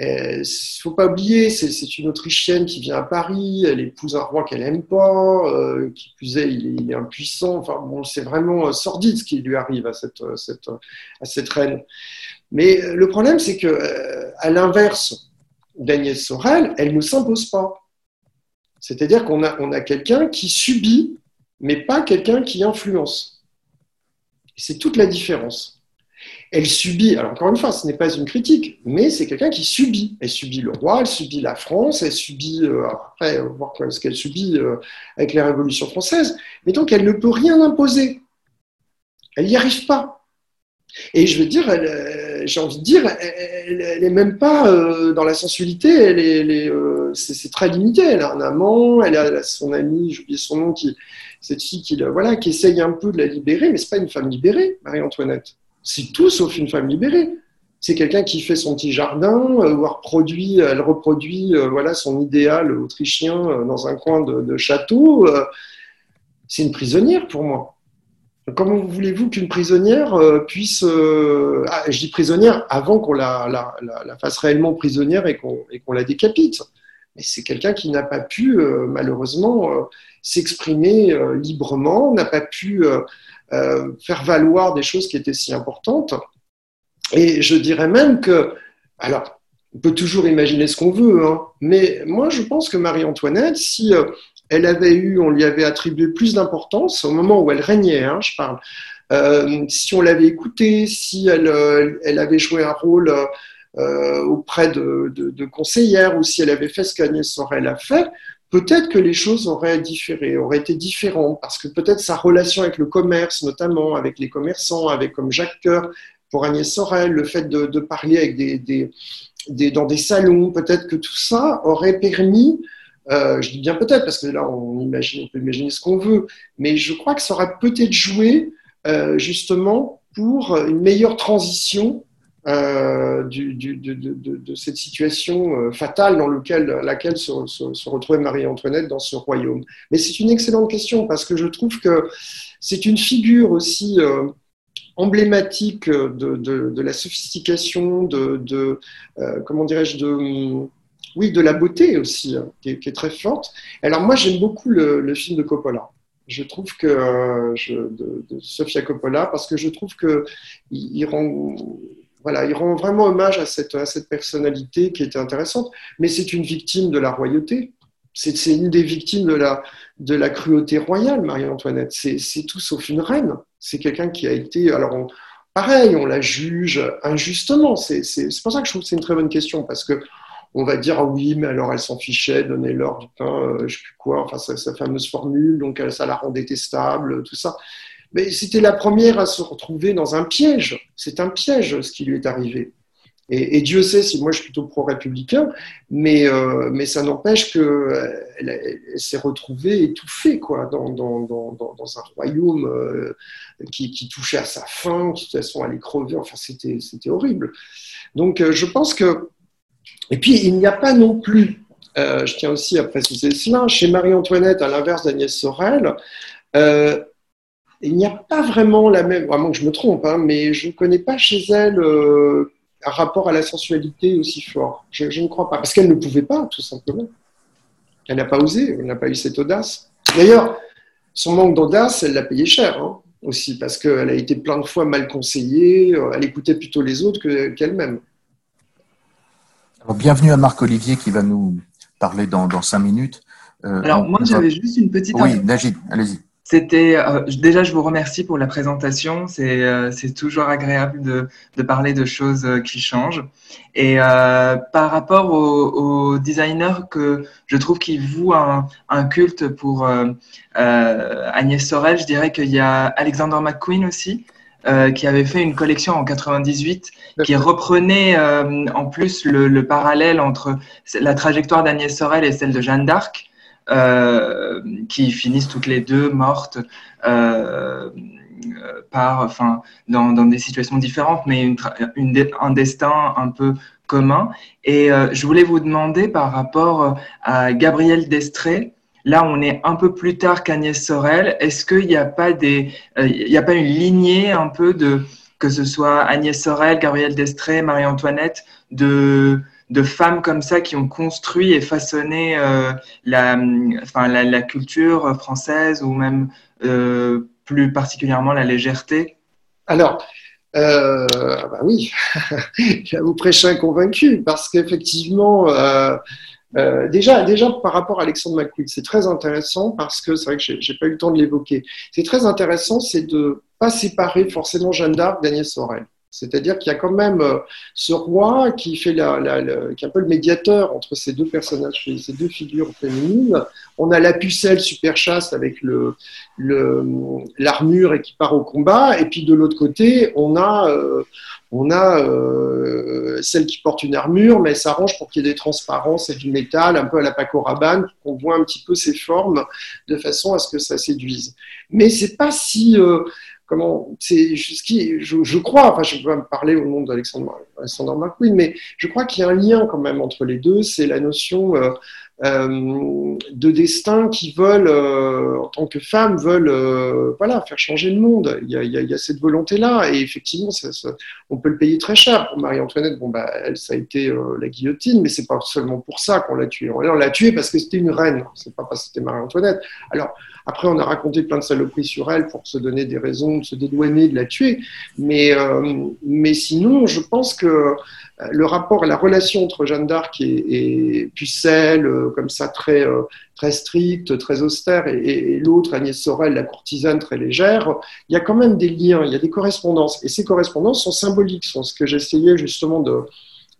il ne faut pas oublier, c'est une Autrichienne qui vient à Paris, elle épouse un roi qu'elle n'aime pas, euh, qui plus est, il est, impuissant. Enfin, bon, c'est vraiment euh, sordide ce qui lui arrive à cette, euh, reine. Mais le problème, c'est que, à l'inverse d'Agnès Sorel, elle ne s'impose pas. C'est-à-dire qu'on a, on a quelqu'un qui subit, mais pas quelqu'un qui influence. C'est toute la différence. Elle subit, alors encore une fois, ce n'est pas une critique, mais c'est quelqu'un qui subit. Elle subit le roi, elle subit la France, elle subit, euh, après, voir ce qu'elle subit euh, avec la Révolution française, mais donc elle ne peut rien imposer. Elle n'y arrive pas. Et je veux dire, euh, j'ai envie de dire, elle n'est même pas dans la sensualité, elle est, c'est très limité. Elle a un amant, elle a son ami, j'ai oublié son nom, qui, cette fille qui, voilà, qui essaye un peu de la libérer, mais c'est pas une femme libérée, Marie-Antoinette. C'est tout sauf une femme libérée. c'est quelqu'un qui fait son petit jardin, ou reproduit, elle reproduit voilà, son idéal autrichien dans un coin de, château. c'est une prisonnière pour moi. Comment voulez-vous qu'une prisonnière puisse... Ah, je dis prisonnière avant qu'on la, fasse réellement prisonnière et qu'on la décapite. Mais c'est quelqu'un qui n'a pas pu, malheureusement, s'exprimer librement, n'a pas pu faire valoir des choses qui étaient si importantes. Et je dirais même que, alors, on peut toujours imaginer ce qu'on veut, hein, mais moi je pense que Marie-Antoinette, si euh, elle avait eu, on lui avait attribué plus d'importance au moment où elle régnait, hein, je parle, euh, si on l'avait écoutée, si elle, euh, elle, avait joué un rôle auprès de, de, conseillères ou si elle avait fait ce qu'Agnès Sorel a fait, peut-être que les choses auraient différé, auraient été différentes, parce que peut-être sa relation avec le commerce, notamment avec les commerçants, avec comme Jacques Coeur, pour Agnès Sorel, le fait de, parler avec des, dans des salons, peut-être que tout ça aurait permis, euh, je dis bien peut-être, parce que là, on, imagine, on peut imaginer ce qu'on veut, mais je crois que ça aurait peut-être joué euh, justement pour une meilleure transition euh, de, cette situation fatale dans laquelle se, retrouvait Marie-Antoinette dans ce royaume. Mais c'est une excellente question parce que je trouve que c'est une figure aussi emblématique de, la sophistication, de, euh, comment dirais-je, de, oui, de la beauté aussi, hein, qui, est, très forte. Alors moi, j'aime beaucoup le, film de Coppola. Je trouve que euh, de, Sofia Coppola, parce que je trouve que il, rend voilà, il rend vraiment hommage à cette, personnalité qui était intéressante, mais c'est une victime de la royauté. C'est une des victimes de la, cruauté royale, Marie-Antoinette. C'est tout sauf une reine. C'est quelqu'un qui a été. Alors, pareil, on la juge injustement. C'est pour ça que je trouve que c'est une très bonne question, parce que on va dire ah oui, mais alors elle s'en fichait, donnez-leur du pain, euh, je sais plus quoi, enfin sa, fameuse formule, donc ça la rend détestable, tout ça. Mais c'était la première à se retrouver dans un piège. C'est un piège ce qui lui est arrivé. Et, Dieu sait si moi je suis plutôt pro-républicain, mais, euh, mais ça n'empêche qu'elle elle, s'est retrouvée étouffée quoi, dans, dans, dans, un royaume euh, qui, qui, touchait à sa fin, qui de toute façon allait crever, enfin c'était horrible. Donc euh, je pense que. Et puis il n'y a pas non plus, je tiens aussi à préciser cela, chez Marie-Antoinette, à l'inverse d'Agnès Sorel, il n'y a pas vraiment la même, vraiment que je me trompe, hein, mais je ne connais pas chez elle un rapport à la sensualité aussi fort. Je, ne crois pas. Parce qu'elle ne pouvait pas, tout simplement. Elle n'a pas osé, elle n'a pas eu cette audace. D'ailleurs, son manque d'audace, elle l'a payé cher hein, aussi, parce qu'elle a été plein de fois mal conseillée, euh, elle écoutait plutôt les autres qu'elle-même. bienvenue à Marc Olivier qui va nous parler dans, dans cinq minutes. Euh, Alors, moi, j'avais juste une petite. Oui, Najid, allez-y. C'était euh, déjà, je vous remercie pour la présentation. C'est euh, toujours agréable de, de, parler de choses euh, qui changent. Et par rapport aux designers que je trouve qui vouent un, un culte pour Agnès Sorel, je dirais qu'il y a Alexander McQueen aussi. qui avait fait une collection en 98 qui reprenait en plus le, le, parallèle entre la trajectoire d'Agnès Sorel et celle de Jeanne d'Arc euh, qui finissent toutes les deux mortes euh, par, enfin, dans, des situations différentes, mais un destin un peu commun. Et euh, je voulais vous demander par rapport à Gabriel Destré, Là, on est un peu plus tard qu'Agnès Sorel. Est-ce qu'il n'y a pas des, il n'y a pas une lignée un peu de que ce soit Agnès Sorel, Gabriel Destré, Marie-Antoinette, de de femmes comme ça qui ont construit et façonné euh, la, culture française ou même euh, plus particulièrement la légèreté Alors, euh, bah oui, vous prêcher un convaincu parce qu'effectivement, déjà, déjà par rapport à Alexandre McQueen, c'est très intéressant parce que c'est vrai que j'ai pas eu le temps de l'évoquer. C'est très intéressant, c'est de pas séparer forcément Jeanne d'Arc d'Agnès Sorel. C'est-à-dire qu'il y a quand même euh, ce roi qui fait est un peu le médiateur entre ces deux personnages, ces deux figures féminines. On a la pucelle super chaste avec l'armure et qui part au combat, et puis de l'autre côté, on a, euh, euh, celle qui porte une armure, mais elle s'arrange pour qu'il y ait des transparences et du métal, un peu à la Paco Rabanne, qu'on voit un petit peu ses formes de façon à ce que ça séduise. Mais c'est pas si comment c'est ce qui je, crois enfin je peux pas me parler au nom d'Alexandre McQueen mais je crois qu'il y a un lien quand même entre les deux c'est la notion euh, de destin qui veulent, euh, en tant que femmes, veulent euh, voilà, faire changer le monde. Il y a, il y a, cette volonté-là. Et effectivement, on peut le payer très cher. Pour Marie-Antoinette, bon, bah, elle, ça a été la guillotine, mais c'est pas seulement pour ça qu'on l'a tuée. On l'a tuée parce que c'était une reine. C'est pas parce que c'était Marie-Antoinette. Alors, après, on a raconté plein de saloperies sur elle pour se donner des raisons de se dédouaner de la tuer. Mais, mais sinon, je pense que le rapport, la relation entre Jeanne d'Arc et, et, Pucelle, euh, comme ça très, euh, très stricte, très austère, et, et l'autre, Agnès Sorel, la courtisane très légère, il y a quand même des liens, il y a des correspondances. Et ces correspondances sont symboliques, ce que j'essayais justement de,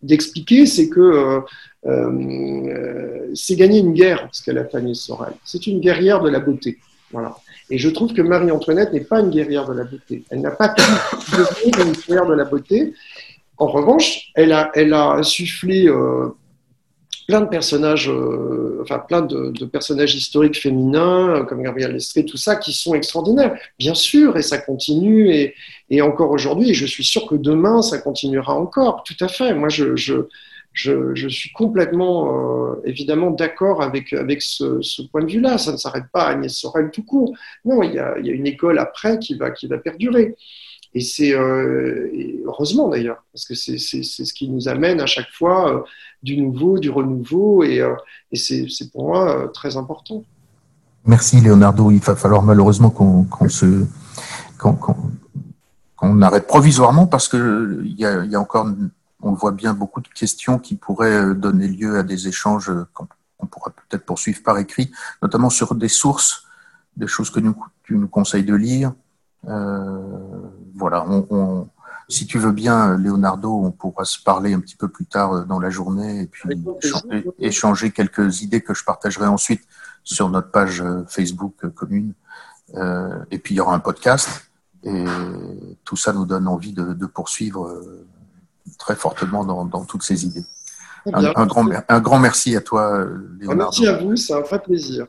d'expliquer, c'est que euh, c'est gagner une guerre, ce qu'elle a fait Agnès Sorel. C'est une guerrière de la beauté. Voilà. Et je trouve que Marie-Antoinette n'est pas une guerrière de la beauté. Elle n'a pas pu devenir une guerrière de la beauté. En revanche, elle a, elle a insufflé euh, plein de personnages, euh, enfin plein de, personnages historiques féminins, comme Gabriel Lestrée, tout ça, qui sont extraordinaires. Bien sûr, et ça continue, et, encore aujourd'hui, et je suis sûr que demain, ça continuera encore, tout à fait. Moi, je, je, je, suis complètement, euh, évidemment, d'accord avec, avec ce, point de vue-là. Ça ne s'arrête pas à Agnès Sorel tout court. Non, il y a, y a une école après qui va, qui va perdurer. Et c'est euh, heureusement d'ailleurs, parce que c'est ce qui nous amène à chaque fois euh, du nouveau, du renouveau, et, euh, et c'est pour moi très important. Merci Leonardo. Il va falloir malheureusement qu'on qu se qu'on qu arrête provisoirement parce que il y a, y a encore, on le voit bien, beaucoup de questions qui pourraient donner lieu à des échanges qu'on pourra peut-être poursuivre par écrit, notamment sur des sources, des choses que tu nous conseilles de lire. Voilà, on, on, si tu veux bien, Leonardo, on pourra se parler un petit peu plus tard dans la journée et puis échanger, échanger quelques idées que je partagerai ensuite sur notre page Facebook commune. Euh, et puis il y aura un podcast et tout ça nous donne envie de, de poursuivre très fortement dans, dans toutes ces idées. Un, un, grand, un, grand, merci à toi, Leonardo. Merci à vous, c'est un vrai plaisir.